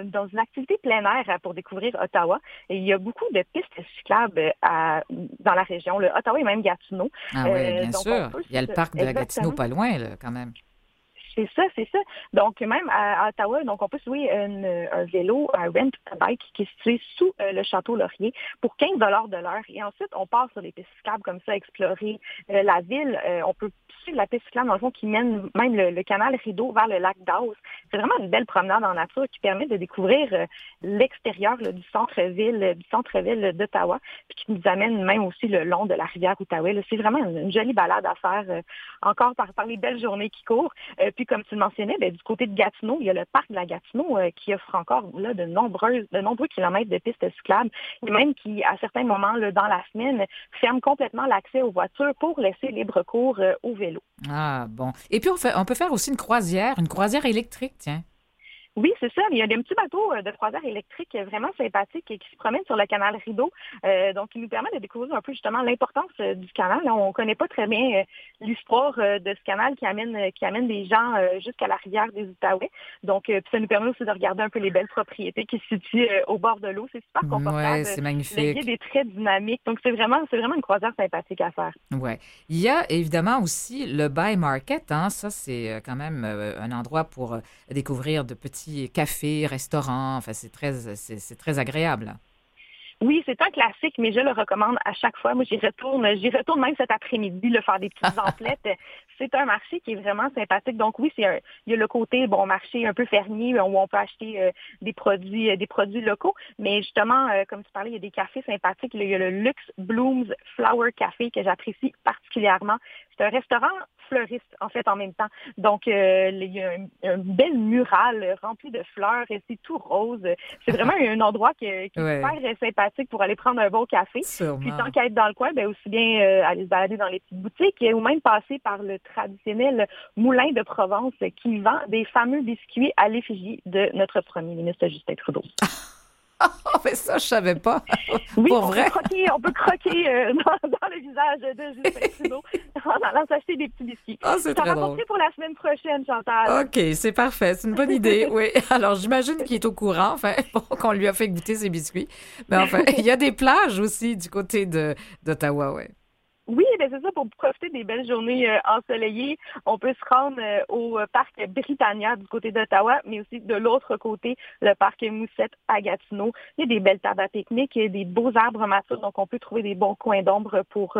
euh, dans une activité plein air euh, pour découvrir Ottawa. Et il y a beaucoup de pistes cyclables euh, à- dans la région, le Ottawa et même Gatineau. Ah oui, bien sûr. on peut Il y a le parc de la Gatineau pas loin, là, quand même. C'est ça, c'est ça. Donc, même à, à Ottawa, donc on peut louer une- un vélo, un rent a bike qui est situé sous euh, le château Laurier pour 15 de l'heure. Et ensuite, on part sur les pistes comme ça, explorer euh, la ville. Euh, on peut suivre la piste dans le fond, qui mène même le, le canal Rideau vers le lac d'Aus. C'est vraiment une belle promenade en nature qui permet de découvrir euh, l'extérieur du centre-ville, du centre-ville d'Ottawa, puis qui nous amène même aussi le long de la rivière Outaouais. C'est vraiment une, jolie balade à faire, euh, encore par, par les belles journées qui courent. Puis, comme tu le mentionnais, ben, du côté de Gatineau, il y a le parc de la Gatineau euh, qui offre encore là, de, nombreuses, de nombreux kilomètres de pistes cyclables et même qui, à certains moments là, dans la semaine, ferme complètement l'accès aux voitures pour laisser libre cours euh, aux vélos. Ah, bon. Et puis, on, fait, on peut faire aussi une croisière, une croisière électrique, tiens. Oui, c'est ça. Il y a des petits bateaux euh, de croisière électrique vraiment sympathiques qui se promènent sur le canal Rideau. Euh, donc, il nous permet de découvrir un peu justement l'importance euh, du canal. On ne connaît pas très bien l'histoire de ce canal qui amène qui amène des gens jusqu'à la rivière des Outaouais. Donc, ça nous permet aussi de regarder un peu les belles propriétés qui se situent au bord de l'eau. C'est super confortable. Oui, c'est magnifique. Le guide est très dynamique. Donc, c'est vraiment, c'est vraiment une croisière sympathique à faire. Oui. Il y a évidemment aussi le Buy Market. Hein. Ça, c'est quand même un endroit pour découvrir de petits cafés, restaurants. Enfin, c'est très, c'est très agréable. Oui, c'est un classique, mais je le recommande à chaque fois. Moi, j'y retourne, j'y retourne même cet après-midi, le faire des petites emplettes. c'est un marché qui est vraiment sympathique. Donc oui, c'est il y a le côté bon marché un peu fermier où on peut acheter euh, des produits, euh, des produits locaux. Mais justement, euh, comme tu parlais, il y a des cafés sympathiques. Il y a le Lux Blooms Flower Café que j'apprécie particulièrement. C'est un restaurant fleuriste, en fait, en même temps. Donc, euh, il y a une, belle murale remplie de fleurs et c'est tout rose. C'est vraiment un endroit qui, est super sympathique pour aller prendre un bon café. Puis, tant qu'à être dans le coin, ben, aussi bien euh, aller se balader dans les petites boutiques ou même passer par le traditionnel moulin de Provence qui vend des fameux biscuits à l'effigie de notre premier ministre Justin Trudeau. mais ça, je savais pas. Oui, Pour on, vrai? Peut croquer, on peut croquer euh, dans, dans, le visage de Justin Trudeau en allant s'acheter des petits biscuits. Ah, c'est très drôle. pour la semaine prochaine, Chantal. OK, c'est parfait. C'est une bonne idée, oui. Alors, j'imagine qu'il est au courant, enfin, qu'on lui a fait goûter ses biscuits. Mais enfin, il y a des plages aussi du côté d'Ottawa, oui. Oui, ben c'est ça, pour profiter des belles journées euh, ensoleillées, on peut se rendre euh, au euh, parc Britannia du côté d'Ottawa, mais aussi de l'autre côté, le parc Moussette à Gatineau. Il y a des belles tables à pique-nique, des beaux arbres matures, donc on peut trouver des bons coins d'ombre pour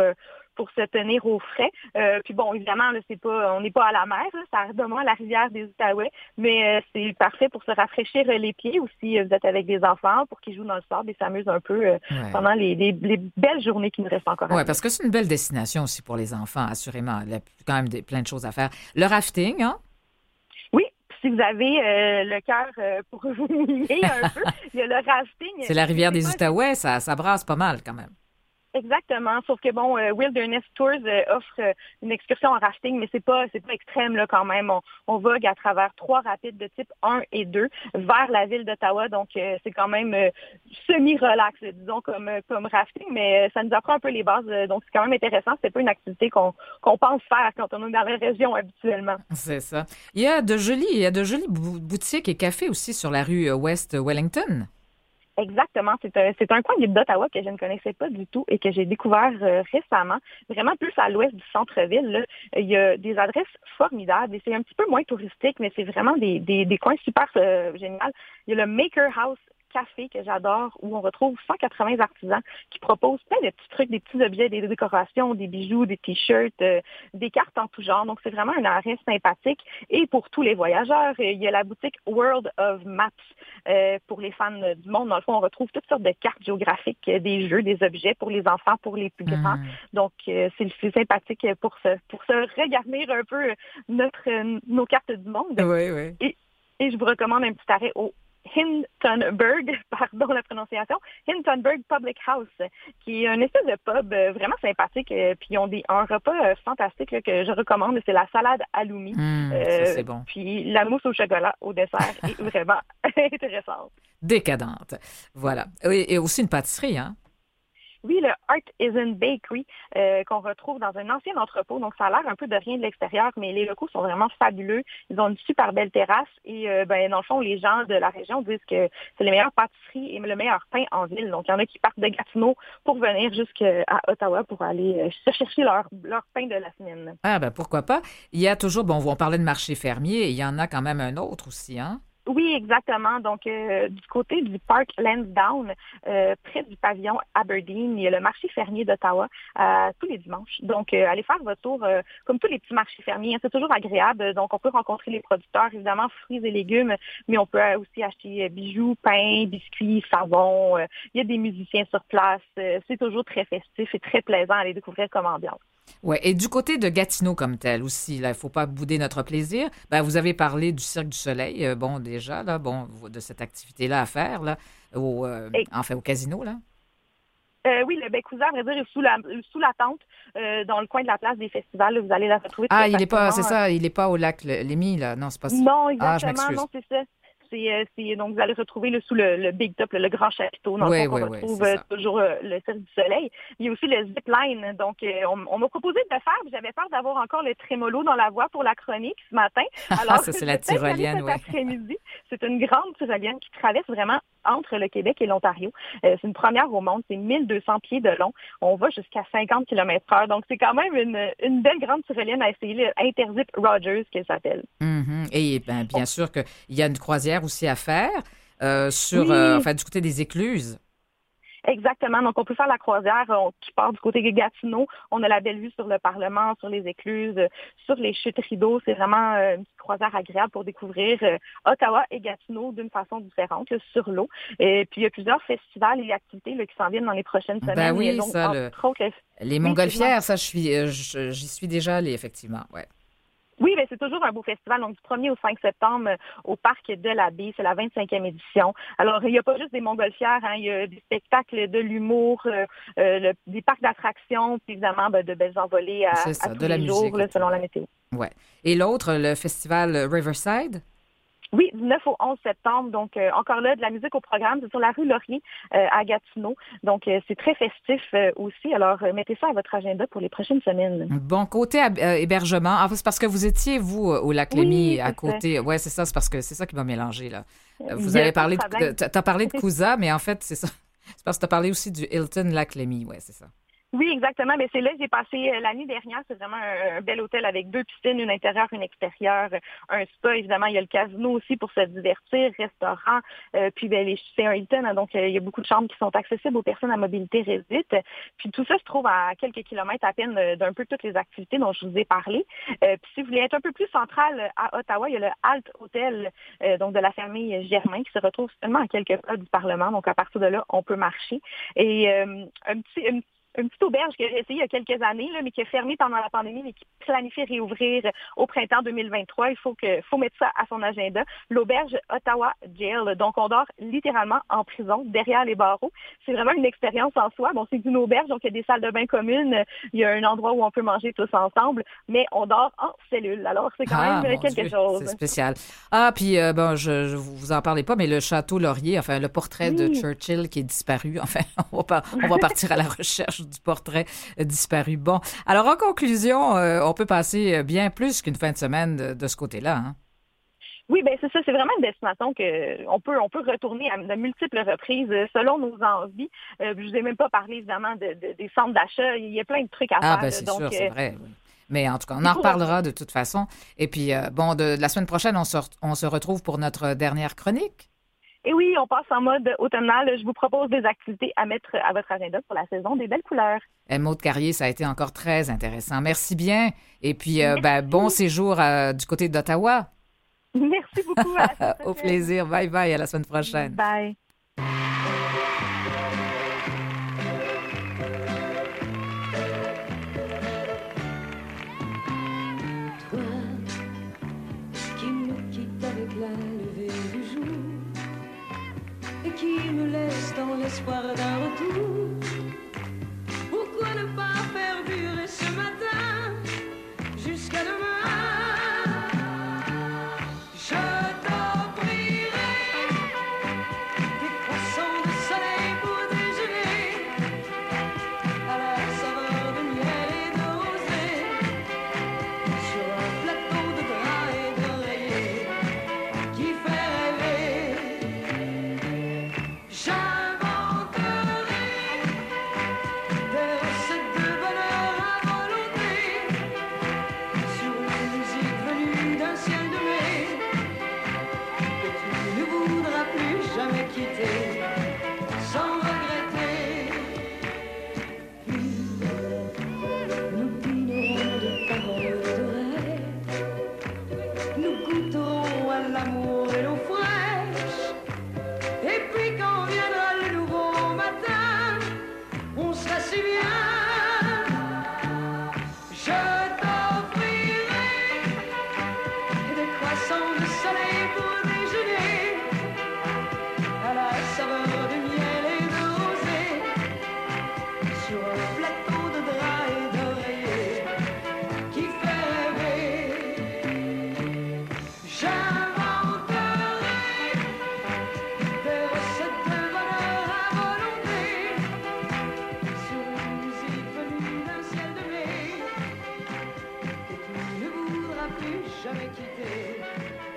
pour se tenir au frais. Euh, puis bon, évidemment, là, c'est pas, on n'est pas à la mer, là, ça demande la rivière des Outaouais, mais euh, c'est parfait pour se rafraîchir euh, les pieds aussi. Vous êtes avec des enfants pour qu'ils jouent dans le sable et s'amusent un peu euh, Ouais. pendant les, les- les belles journées qui nous restent encore. à Oui, parce que c'est une belle destination aussi pour les enfants, assurément. Il y a quand même des- plein de choses à faire. Le rafting, hein? Oui, si vous avez euh, le cœur euh, pour vous mouiller un peu, il y a le rafting. C'est la rivière des Outaouais, ça, ça brasse pas mal quand même. Exactement, sauf que bon, euh, Wilderness Tours euh, offre euh, une excursion en rafting, mais c'est pas c'est pas extrême là quand même. On, vogue à travers trois rapides de type 1 et 2 vers la ville d'Ottawa, donc c'est quand même semi-relax, disons comme comme rafting, mais ça nous apprend un peu les bases, donc c'est quand même intéressant. C'est pas une activité qu'on qu'on pense faire quand on est dans la région habituellement. C'est ça. Il y a de jolies, il y a de jolies bou- boutiques et cafés aussi sur la rue West Wellington. Exactement. C'est un, un coin d'Ottawa que je ne connaissais pas du tout et que j'ai découvert euh, récemment. Vraiment plus à l'ouest du centre-ville. Il y a des adresses formidables et c'est un petit peu moins touristique, mais c'est vraiment des, des, des coins super euh, géniaux. Il y a le Maker House café que j'adore où on retrouve 180 artisans qui proposent plein de petits trucs, des petits objets, des décorations, des bijoux, des t-shirts, euh, des cartes en tout genre. Donc c'est vraiment un arrêt sympathique. Et pour tous les voyageurs, euh, il y a la boutique World of Maps euh, pour les fans du monde. Dans le fond, on retrouve toutes sortes de cartes géographiques, des jeux, des objets pour les enfants, pour les plus grands. Mm. Donc c'est c'est sympathique pour se pour se regarnir un peu notre nos cartes du monde. Oui, oui. Et je vous recommande un petit arrêt au Hintonburg, pardon la prononciation, Hintonburg Public House, qui est un espèce de pub euh, vraiment sympathique. euh, puis ils ont des, un repas euh, fantastique là, que je recommande, c'est la salade. Mm, Euh, ça, c'est bon. Puis la mousse au chocolat au dessert est vraiment intéressante. Décadente. Voilà. Et aussi une pâtisserie, hein? Oui, le Art Isn't Bakery euh, qu'on retrouve dans un ancien entrepôt. Donc, ça a l'air un peu de rien de l'extérieur, mais les locaux sont vraiment fabuleux. Ils ont une super belle terrasse et, euh, ben, dans le fond, les gens de la région disent que c'est les meilleures pâtisseries et le meilleur pain en ville. Donc, il y en a qui partent de Gatineau pour venir jusqu'à Ottawa pour aller euh, chercher leur, leur pain de la semaine. Ah, ben pourquoi pas? Il y a toujours, bon, on parlait de marché fermier, il y en a quand même un autre aussi, hein? Oui, exactement. Donc, euh, du côté du parc Lansdowne, euh, près du pavillon Aberdeen, il y a le marché fermier d'Ottawa euh, tous les dimanches. Donc, euh, allez faire votre tour euh, comme tous les petits marchés fermiers. hein. C'est toujours agréable. Donc, on peut rencontrer les producteurs, évidemment, fruits et légumes, mais on peut euh, aussi acheter bijoux, pain, biscuits, savon. Il y a des musiciens sur place. C'est toujours très festif et très plaisant à aller découvrir comme ambiance. Ouais, et du côté de Gatineau comme tel aussi, il faut pas bouder notre plaisir. Ben, vous avez parlé du Cirque du Soleil, euh, bon, déjà, là, bon, de cette activité-là à faire, là, au, euh, Et- enfin, au casino, là. Euh, oui, le bec cousin, à vrai dire, est sous la, sous la tente, euh, dans le coin de la place des festivals. là, vous allez la retrouver. Ah, il est pas, c'est ça, il est pas au lac Lémy, là. Non, c'est pas ça. Non, Ah, exactement. non, c'est ça. C'est, euh, c'est- donc, vous allez retrouver le, sous le, le Big Top, le, le grand chapiteau, dans ouais, qu'on ouais, retrouve euh, toujours euh, le Cirque du Soleil. Il y a aussi le zipline. Donc, euh, on, on m'a proposé de le faire, mais j'avais peur d'avoir encore le trémolo dans la voix pour la chronique ce matin. Alors, ça, c'est la tyrolienne, après-midi. C'est une grande tyrolienne qui traverse vraiment entre le Québec et l'Ontario. Euh, c'est une première au monde. C'est 1200 pieds de long. On va jusqu'à 50 km heure. Donc, c'est quand même une, une belle grande tyrolienne à essayer. Interzip Rogers, qu'elle s'appelle. Mhm. Et ben, bien sûr qu'il y a une croisière aussi à faire euh, sur, Oui. euh, enfin, du côté des écluses. Exactement. Donc, on peut faire la croisière on- qui part du côté de Gatineau. On a la belle vue sur le Parlement, sur les écluses, euh, sur les chutes rideaux. C'est vraiment euh, une petite croisière agréable pour découvrir euh, Ottawa et Gatineau d'une façon différente là, sur l'eau. Et puis, il y a plusieurs festivals et activités là, qui s'en viennent dans les prochaines Ben semaines. oui, y a donc, ça, le- Les Oui, montgolfières, ça, je suis, euh, j'y suis déjà allée, effectivement. Ouais. Oui, mais c'est toujours un beau festival. Donc, du 1er au 5 septembre euh, au parc de la baie. C'est la 25e édition. Alors, il n'y a pas juste des montgolfières. Hein, il y a des spectacles de l'humour, euh, euh, le- des parcs d'attractions, puis évidemment ben, de belles envolées à, C'est ça, à tous de la les musique jours, là, selon la météo. Ouais. Et l'autre, le festival Riverside? Oui, du 9 au 11 septembre. Donc, euh, encore là, de la musique au programme. C'est sur la rue Laurier euh, à Gatineau. Donc, euh, c'est très festif aussi. Alors, mettez ça à votre agenda pour les prochaines semaines. Bon, côté hébergement, ah, c'est parce que vous étiez, vous, au lac Oui, Lémy, à côté. Ouais, c'est ça, c'est parce que c'est ça qui m'a mélangé, là. Vous avez parlé de de. problème. Tu as parlé de Cousa, mais en fait, c'est ça. C'est parce que tu as parlé aussi du Hilton Lac Lémy. Ouais, c'est ça. Oui, exactement. Mais c'est là que j'ai passé euh, l'année dernière. C'est vraiment un, bel hôtel avec deux piscines, une intérieure, une extérieure, euh, un spa. Évidemment, il y a le casino aussi pour se divertir, restaurant. Euh, puis ben, c'est un Hilton, hein, donc euh, il y a beaucoup de chambres qui sont accessibles aux personnes à mobilité réduite. Puis tout ça se trouve à quelques kilomètres à peine d'un peu toutes les activités dont je vous ai parlé. Euh, puis si vous voulez être un peu plus central à Ottawa, il y a le Alt Hotel euh, donc de la famille Germain qui se retrouve seulement à quelques pas du Parlement. Donc à partir de là, on peut marcher. Et un petit, une petite auberge que j'ai essayé il y a quelques années, là, mais qui a fermé pendant la pandémie, mais qui planifie réouvrir au printemps 2023. Il faut que faut mettre ça à son agenda. L'auberge Ottawa Jail. Donc, on dort littéralement en prison, derrière les barreaux. C'est vraiment une expérience en soi. Bon, c'est une auberge, donc il y a des salles de bain communes. Il y a un endroit où on peut manger tous ensemble, mais on dort en cellule. Alors, c'est quand Ah, même mon quelque Dieu, chose. C'est spécial. Ah, puis, euh, bon, je, je vous en parlez pas, mais le château Laurier, enfin, le portrait de. Churchill qui est disparu. Enfin, on va, pas- on va partir à la recherche du portrait euh, disparu. Bon. Alors, en conclusion, euh, on peut passer euh, bien plus qu'une fin de semaine de, de ce côté-là. Hein? Oui, ben c'est ça. C'est vraiment une destination que on peut on peut retourner à de multiples reprises euh, selon nos envies. Euh, je vous ai même pas parlé évidemment de, de- des centres d'achat. Il y a plein de trucs à Ah, faire. ben là. c'est sûr, c'est euh, vrai. oui. Mais en tout cas, on en reparlera de toute façon. Et puis, euh, bon, de, de la semaine prochaine, on se, on se retrouve pour notre dernière chronique. Et oui, on passe en mode automnal. Je vous propose des activités à mettre à votre agenda pour la saison des belles couleurs. Eh, Maud Carrier, ça a été encore très intéressant. Merci bien. Et puis, euh, ben, bon séjour euh, du côté d'Ottawa. Merci beaucoup. À Au plaisir. Bye bye. À la semaine prochaine. Bye. Laisse dans l'espoir d'un retour. Pourquoi ne pas faire durer ce matin jusqu'à demain?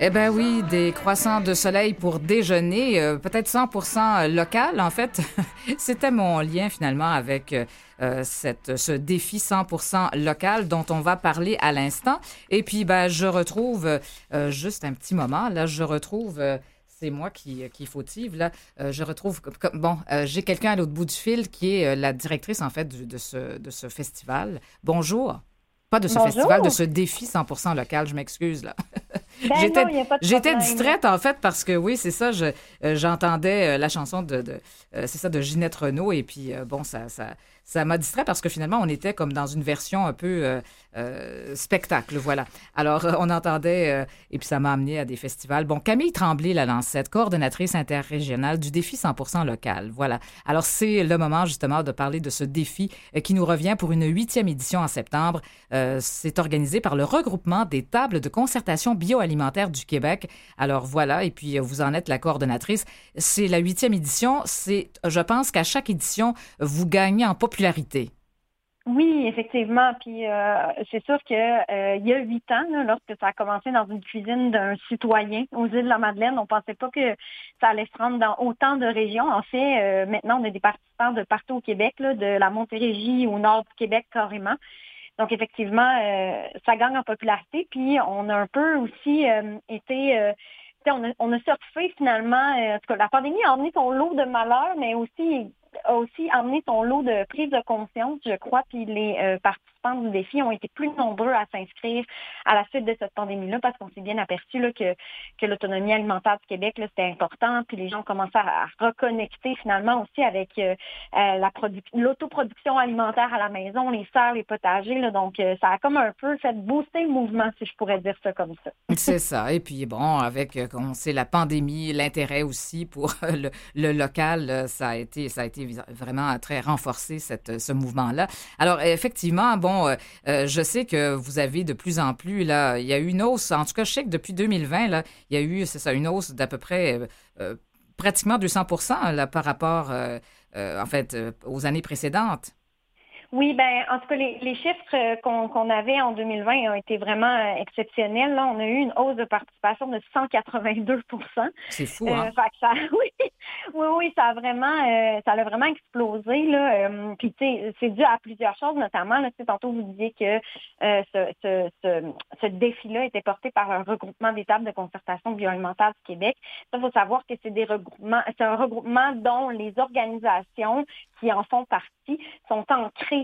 Eh ben oui, des croissants de soleil pour déjeuner, euh, peut-être 100% local. En fait, c'était mon lien finalement avec euh, cette, ce défi 100% local dont on va parler à l'instant. Et puis, ben, je retrouve euh, juste un petit moment. Là, je retrouve. euh, c'est moi qui, qui fautive, là. Euh, je retrouve... comme- bon, euh, j'ai quelqu'un à l'autre bout du fil qui est euh, la directrice, en fait, de, ce, de ce festival. Bonjour. Pas de ce Bonjour. festival, de ce défi 100% local, je m'excuse, là. Ben J'étais- distraite en fait parce que oui, c'est ça, je, euh, j'entendais euh, la chanson de, de euh, c'est ça de Ginette Renault et puis bon ça ça ça m'a distrait parce que finalement on était comme dans une version un peu euh, euh, spectacle, voilà. Alors euh, on entendait euh, et puis ça m'a amené à des festivals. Bon, Camille Tremblay la Lancette, coordonnatrice interrégionale du défi 100% local, voilà. Alors c'est le moment justement de parler de ce défi qui nous revient pour une huitième édition en septembre. C'est organisé par le regroupement des tables de concertation bioalimentaire du Québec. Alors voilà, et puis vous en êtes la coordonnatrice. C'est la huitième édition. C'est, je pense qu'à chaque édition, vous gagnez en popularité. Oui, effectivement. Puis euh, c'est sûr que euh, y a huit ans, lorsque ça a commencé dans une cuisine d'un citoyen aux îles de la Madeleine, on pensait pas que ça allait se rendre dans autant de régions. En fait, euh, maintenant, on a des participants de partout au Québec, de la Montérégie au nord du Québec carrément. Donc effectivement, ça gagne en popularité. Puis on a un peu aussi été on a, on surfé finalement, la pandémie a emmené son lot de malheurs, mais aussi a aussi amené son lot de prise de conscience, je crois, puis les euh, participants du ont été plus nombreux à s'inscrire à la suite de cette pandémie-là parce qu'on s'est bien aperçu que, l'autonomie alimentaire du Québec, c'était important, puis les gens commençaient à, à reconnecter finalement aussi avec euh, euh, la produ- l'autoproduction alimentaire à la maison, les serres, les potagers, donc euh, ça a comme un peu fait booster le mouvement, si je pourrais dire ça comme ça. C'est ça. Et puis bon, avec, on sait, la pandémie, l'intérêt aussi pour le, local, ça a été, ça a été vraiment très renforcé ce mouvement-là. Alors effectivement, bon, euh, euh, je sais que vous avez de plus en plus là, il y a eu une hausse. En tout cas, je sais que depuis 2020 là, il y a eu, c'est ça, une hausse d'à peu près. euh, pratiquement 200 là, par rapport, en fait, aux années précédentes. Oui, ben en tout cas, les, les chiffres euh, qu'on avait en 2020 ont été vraiment euh, exceptionnels. Là, on a eu une hausse de participation de 182% C'est fou, Euh, hein? fait que ça, oui, oui, oui, ça a vraiment, euh, ça a vraiment explosé là. Euh, puis tu sais, c'est dû à plusieurs choses, notamment là. Tantôt vous disiez que ce, ce, ce, ce défi-là était porté par un regroupement des tables de concertation bioalimentaire du Québec. Ça, faut savoir que c'est des regroupements, c'est un regroupement dont les organisations qui en font partie sont ancrées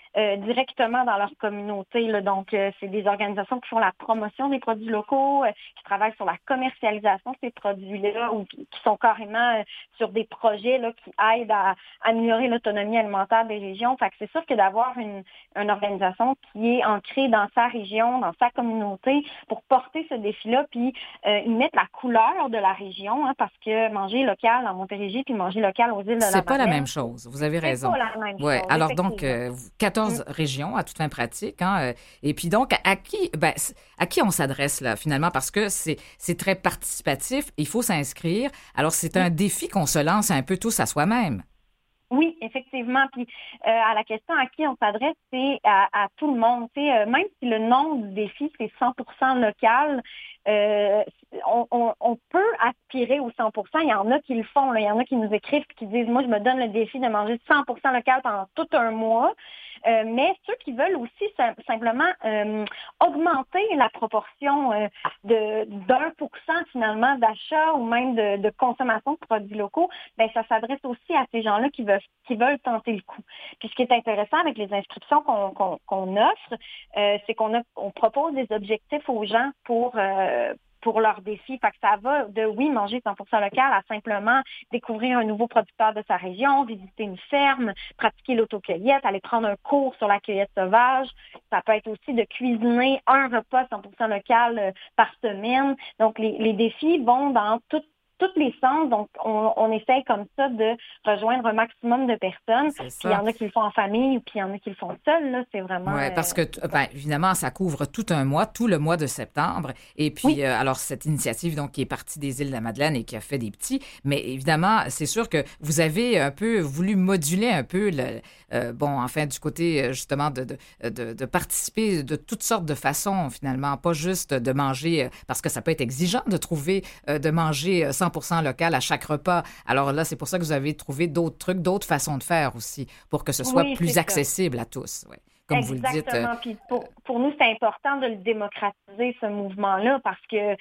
euh, directement dans leur communauté. là. Donc, euh, c'est des organisations qui font la promotion des produits locaux, euh, qui travaillent sur la commercialisation de ces produits-là ou qui, qui sont carrément euh, sur des projets là, qui aident à améliorer l'autonomie alimentaire des régions. Fait que c'est sûr que d'avoir une, une organisation qui est ancrée dans sa région, dans sa communauté, pour porter ce défi-là, puis euh, y mettre la couleur de la région, hein, parce que manger local en Montérégie puis manger local aux îles de la C'est pas la même chose. Vous avez c'est raison. pas la même Ouais. chose, Alors donc, effectivement. 14 régions à toute fin pratique. Hein, euh, et puis donc, à, qui, ben, à qui on s'adresse là finalement? Parce que c'est très participatif. Il faut s'inscrire. Alors c'est un défi qu'on se lance un peu tous à soi-même. Oui, effectivement. Puis euh, à la question à qui on s'adresse, c'est à, à tout le monde. Euh, même si le nom du défi c'est 100% local, euh, on, on, peut aspirer au 100%. Il y en a qui le font. Là. Il y en a qui nous écrivent qui disent moi je me donne le défi de manger 100% local pendant tout un mois. Euh, mais ceux qui veulent aussi sim- simplement euh, augmenter la proportion euh, de d'un pour cent finalement d'achat ou même de, de consommation de produits locaux, ben ça s'adresse aussi à ces gens-là qui veulent qui veulent tenter le coup. Puis ce qui est intéressant avec les inscriptions qu'on offre, euh, c'est qu'on on propose des objectifs aux gens pour euh, pour leur défi. Fait que ça va de oui, manger 100% local à simplement découvrir un nouveau producteur de sa région, visiter une ferme, pratiquer l'autocueillette, aller prendre un cours sur la cueillette sauvage. Ça peut être aussi de cuisiner un repas 100% local euh, par semaine. Donc les, les défis vont dans tout tous les sens. Donc, on, on essaye comme ça de rejoindre un maximum de personnes. Puis il y en a qui le font en famille, puis il y en a qui le font seuls. C'est vraiment. Oui, euh, parce que, t- ben, évidemment, ça couvre tout un mois, tout le mois de septembre. Et puis, Oui. euh, alors, cette initiative, donc, qui est partie des îles de la Madeleine et qui a fait des petits, mais évidemment, c'est sûr que vous avez un peu voulu moduler un peu, le, euh, bon, enfin, du côté, euh, justement, de, de, de, de participer de toutes sortes de façons, finalement, pas juste de manger, euh, parce que ça peut être exigeant de trouver, euh, de manger euh, 100 local à chaque repas. Alors là, c'est pour ça que vous avez trouvé d'autres trucs, d'autres façons de faire aussi, pour que ce soit Oui, plus ça. accessible à tous. Ouais. Comme vous le dites. euh, Exactement. Puis pour, pour nous, c'est important de le démocratiser, ce mouvement-là, parce que, euh,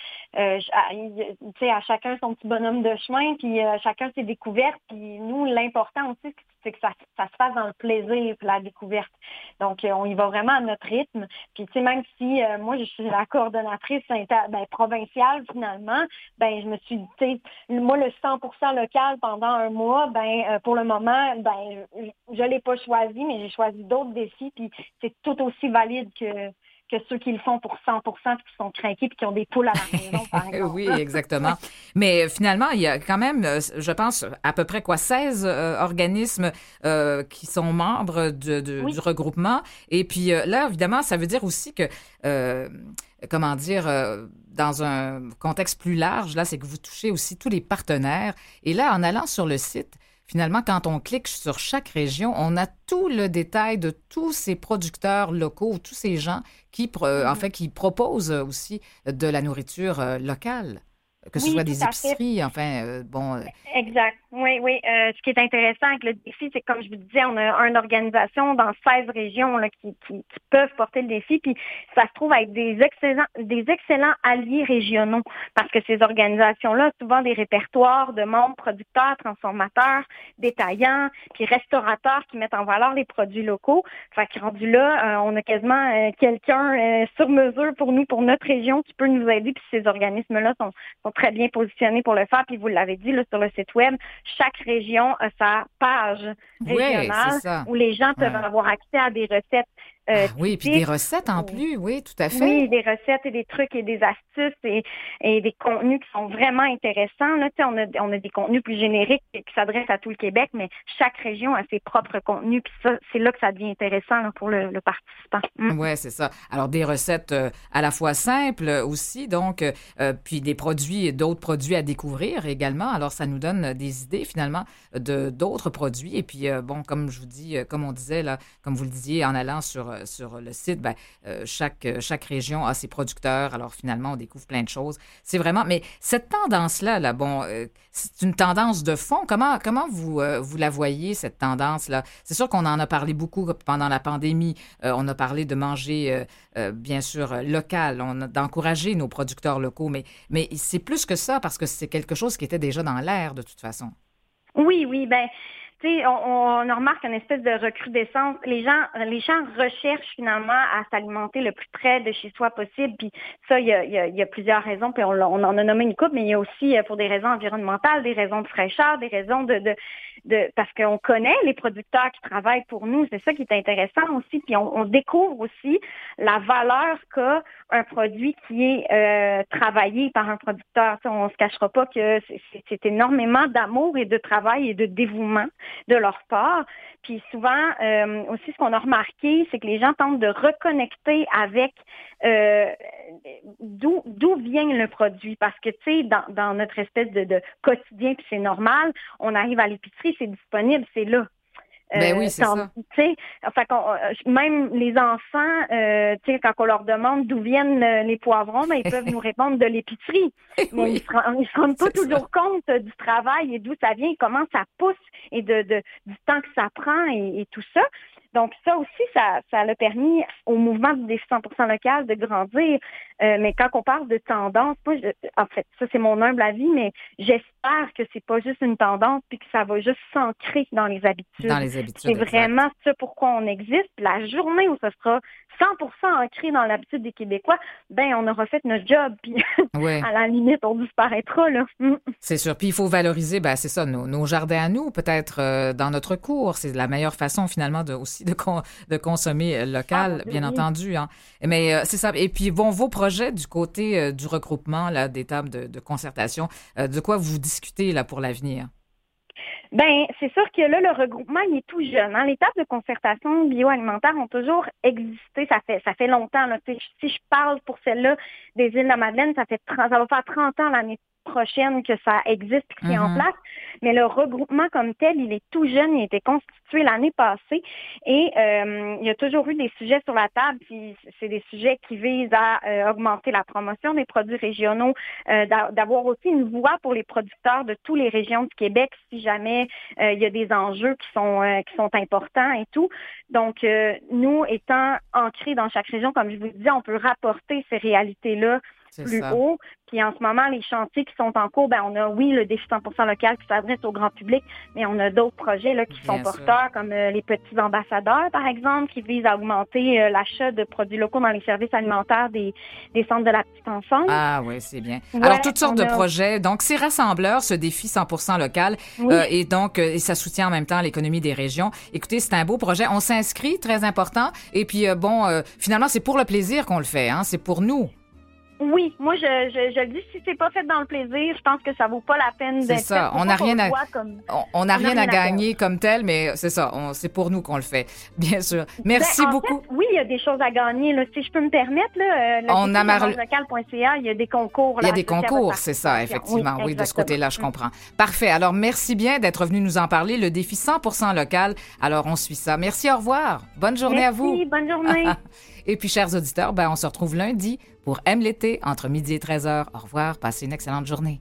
à- il- tu sais, à chacun son petit bonhomme de chemin, puis euh, chacun ses découvertes. Puis nous, l'important aussi, c'est que ça, ça se fasse dans le plaisir la découverte. Donc, euh, on y va vraiment à notre rythme. Puis, tu même si euh, moi, je suis la coordonnatrice ben, provinciale, finalement, ben je me suis dit, tu sais, moi, le 100% local pendant un mois, ben euh, pour le moment, ben je ne l'ai pas choisi, mais j'ai choisi d'autres défis, puis c'est tout aussi valide que que ceux qui le font pour 100 puis qui sont craqués puis qui ont des poules à la maison, par exemple. oui, exactement. Mais finalement, il y a quand même, euh, je pense, à peu près quoi, 16 euh, organismes euh, qui sont membres de- de- Oui. du regroupement. Et puis euh, là, évidemment, ça veut dire aussi que, comment dire, dans un contexte plus large, là, c'est que vous touchez aussi tous les partenaires. Et là, en allant sur le site, Finalement, quand on clique sur chaque région, on a tout le détail de tous ces producteurs locaux, tous ces gens qui, euh, en Mhm. fait, qui proposent aussi de la nourriture euh, locale, que ce Oui, soit des épiceries, enfin, euh, bon, euh, Exact. Oui, oui. Euh, ce qui est intéressant avec le défi, c'est que, comme je vous disais, on a une organisation dans 16 régions là, qui, qui, qui peuvent porter le défi. Puis ça se trouve être des excellents, des excellents alliés régionaux parce que ces organisations-là, souvent des répertoires de membres producteurs, transformateurs, détaillants, puis restaurateurs qui mettent en valeur les produits locaux. Fait que rendu là, euh, on a quasiment quelqu'un sur mesure pour nous, pour notre région, qui peut nous aider. Puis ces organismes-là sont, sont très bien positionnés pour le faire. Puis vous l'avez dit là, sur le site web, chaque région a sa page régionale où les gens peuvent Ouais. avoir accès à des recettes. Euh, ah oui, puis des recettes en plus, oui, tout à fait. Oui, des recettes et des trucs et des astuces et, et des contenus qui sont vraiment intéressants. Là, on, a, on a des contenus plus génériques qui s'adressent à tout le Québec, mais chaque région a ses propres contenus. Puis ça, c'est là que ça devient intéressant là, pour le, le participant. Mm. Oui, c'est ça. Alors, des recettes euh, à la fois simples aussi, donc, euh, puis des produits, d'autres produits à découvrir également. Alors, ça nous donne des idées, finalement, de d'autres produits. Et puis, bon, comme je vous dis, comme on disait, là, comme vous le disiez, en allant sur, euh, sur le site, ben, euh, chaque, euh, chaque région a ses producteurs. Alors, finalement, on découvre plein de choses. C'est vraiment... Mais cette tendance-là, là, bon, c'est une tendance de fond. Comment, comment vous, vous la voyez, cette tendance-là? C'est sûr qu'on en a parlé beaucoup pendant la pandémie. On a parlé de manger, bien sûr, local, on a d'encourager nos producteurs locaux, mais, mais c'est plus que ça parce que c'est quelque chose qui était déjà dans l'air de toute façon. Oui, oui, ben, on, on remarque une espèce de recrudescence. Les gens, les gens recherchent finalement à s'alimenter le plus près de chez soi possible. Puis ça, il y a, plusieurs raisons. Puis on, on en a nommé une couple, mais il y a aussi euh, pour des raisons environnementales, des raisons de fraîcheur, des raisons de, de parce qu'on connaît les producteurs qui travaillent pour nous. C'est ça qui est intéressant aussi. Puis on, on découvre aussi la valeur qu'a un produit qui est euh, travaillé par un producteur. On ne se cachera pas que c'est- énormément d'amour et de travail et de dévouement de leur part. Puis souvent, euh, aussi, ce qu'on a remarqué, c'est que les gens tentent de reconnecter avec euh, d'où d'où vient le produit. Parce que, tu sais, dans, dans notre espèce de, de quotidien, puis c'est normal, on arrive à l'épicerie, c'est disponible, c'est là. Ben oui, c'est ça. même les enfants, euh, quand on leur demande d'où viennent euh, les poivrons, ben, ils peuvent nous répondre de l'épicerie. Mais Oui. ils se ils se rendent pas ça. toujours compte euh, du travail et d'où ça vient, comment ça pousse et de, de- du temps que ça prend et, et tout ça. Donc ça aussi, ça, ça a permis au mouvement du défi 100% local de grandir. Euh, mais quand on parle de tendance, moi, je- en fait, ça c'est mon humble avis, mais j'espère que c'est pas juste une tendance puis que ça va juste s'ancrer dans les habitudes. Dans les habitudes. C'est vraiment ça pourquoi on existe. La journée où ce sera 100% ancré dans l'habitude des Québécois, ben on aura fait notre job. Puis Ouais. à la limite, on disparaîtra là. Mm. C'est sûr. Puis il faut valoriser, ben, c'est ça, nos, nos jardins à nous, peut-être euh, dans notre cours. C'est la meilleure façon finalement de aussi aussi de, de consommer local, Ah, bien oui. entendu. Hein. Mais euh, c'est ça. Et puis, bon, vos projets du côté euh, du regroupement, là, des tables de, de concertation, euh, de quoi vous discutez là pour l'avenir? Ben, c'est sûr que là, le regroupement, il est tout jeune. Hein. Les tables de concertation bioalimentaire ont toujours existé. Ça fait, ça fait longtemps. Là. Si je parle pour celle-là des îles de la Madeleine, ça fait 30, ça va faire 30 ans l'année prochaine que ça existe et que c'est en Mhm. place. Mais le regroupement comme tel, il est tout jeune. Il a été constitué l'année passée. Et euh, il y a toujours eu des sujets sur la table. Puis c'est des sujets qui visent à euh, augmenter la promotion des produits régionaux, euh, d'a- d'avoir aussi une voix pour les producteurs de toutes les régions du Québec si jamais euh, il y a des enjeux qui sont euh, qui sont importants et tout. Donc euh, nous étant ancrés dans chaque région, comme je vous disais, on peut rapporter ces réalités-là plus ça. haut. Puis en ce moment, les chantiers qui sont en cours, ben on a oui le défi 100% local qui s'adresse au grand public, mais on a d'autres projets là qui Bien sont sûr. porteurs comme euh, les petits ambassadeurs par exemple, qui visent à augmenter euh, l'achat de produits locaux dans les services alimentaires des, des centres de la petite enfance. Ah oui, c'est bien. Alors, toutes sortes de projets. Donc, c'est rassembleur, ce défi 100% local. Oui. Euh, et donc, et ça soutient en même temps l'économie des régions. Écoutez, c'est un beau projet. On s'inscrit, très important. Et puis, bon, finalement, c'est pour le plaisir qu'on le fait. Hein? C'est pour nous. Oui, moi je, je, je le dis, si c'est pas fait dans le plaisir, je pense que ça vaut pas la peine C'est d'être ça. fait. Faut On n'a rien à- comme- On- On rien à gagner comme tel, mais c'est ça. C'est pour nous qu'on le fait. Bien sûr. Merci Ben, en beaucoup. fait, oui, il y a des choses à gagner. Là. Si je peux me permettre, là, euh, le On a mar- local.ca, il y a des concours. Il y a là, des concours, c'est ça, effectivement. Oui, de ce côté-là, je comprends. Parfait. Alors, merci bien d'être venu nous en parler. Le défi 100% local. Alors, on suit ça. Merci, au revoir. Bonne journée à vous. Merci, bonne journée. Et puis, chers auditeurs, ben, on se retrouve lundi pour Aime l'été entre midi et 13h. Au revoir. Passez une excellente journée.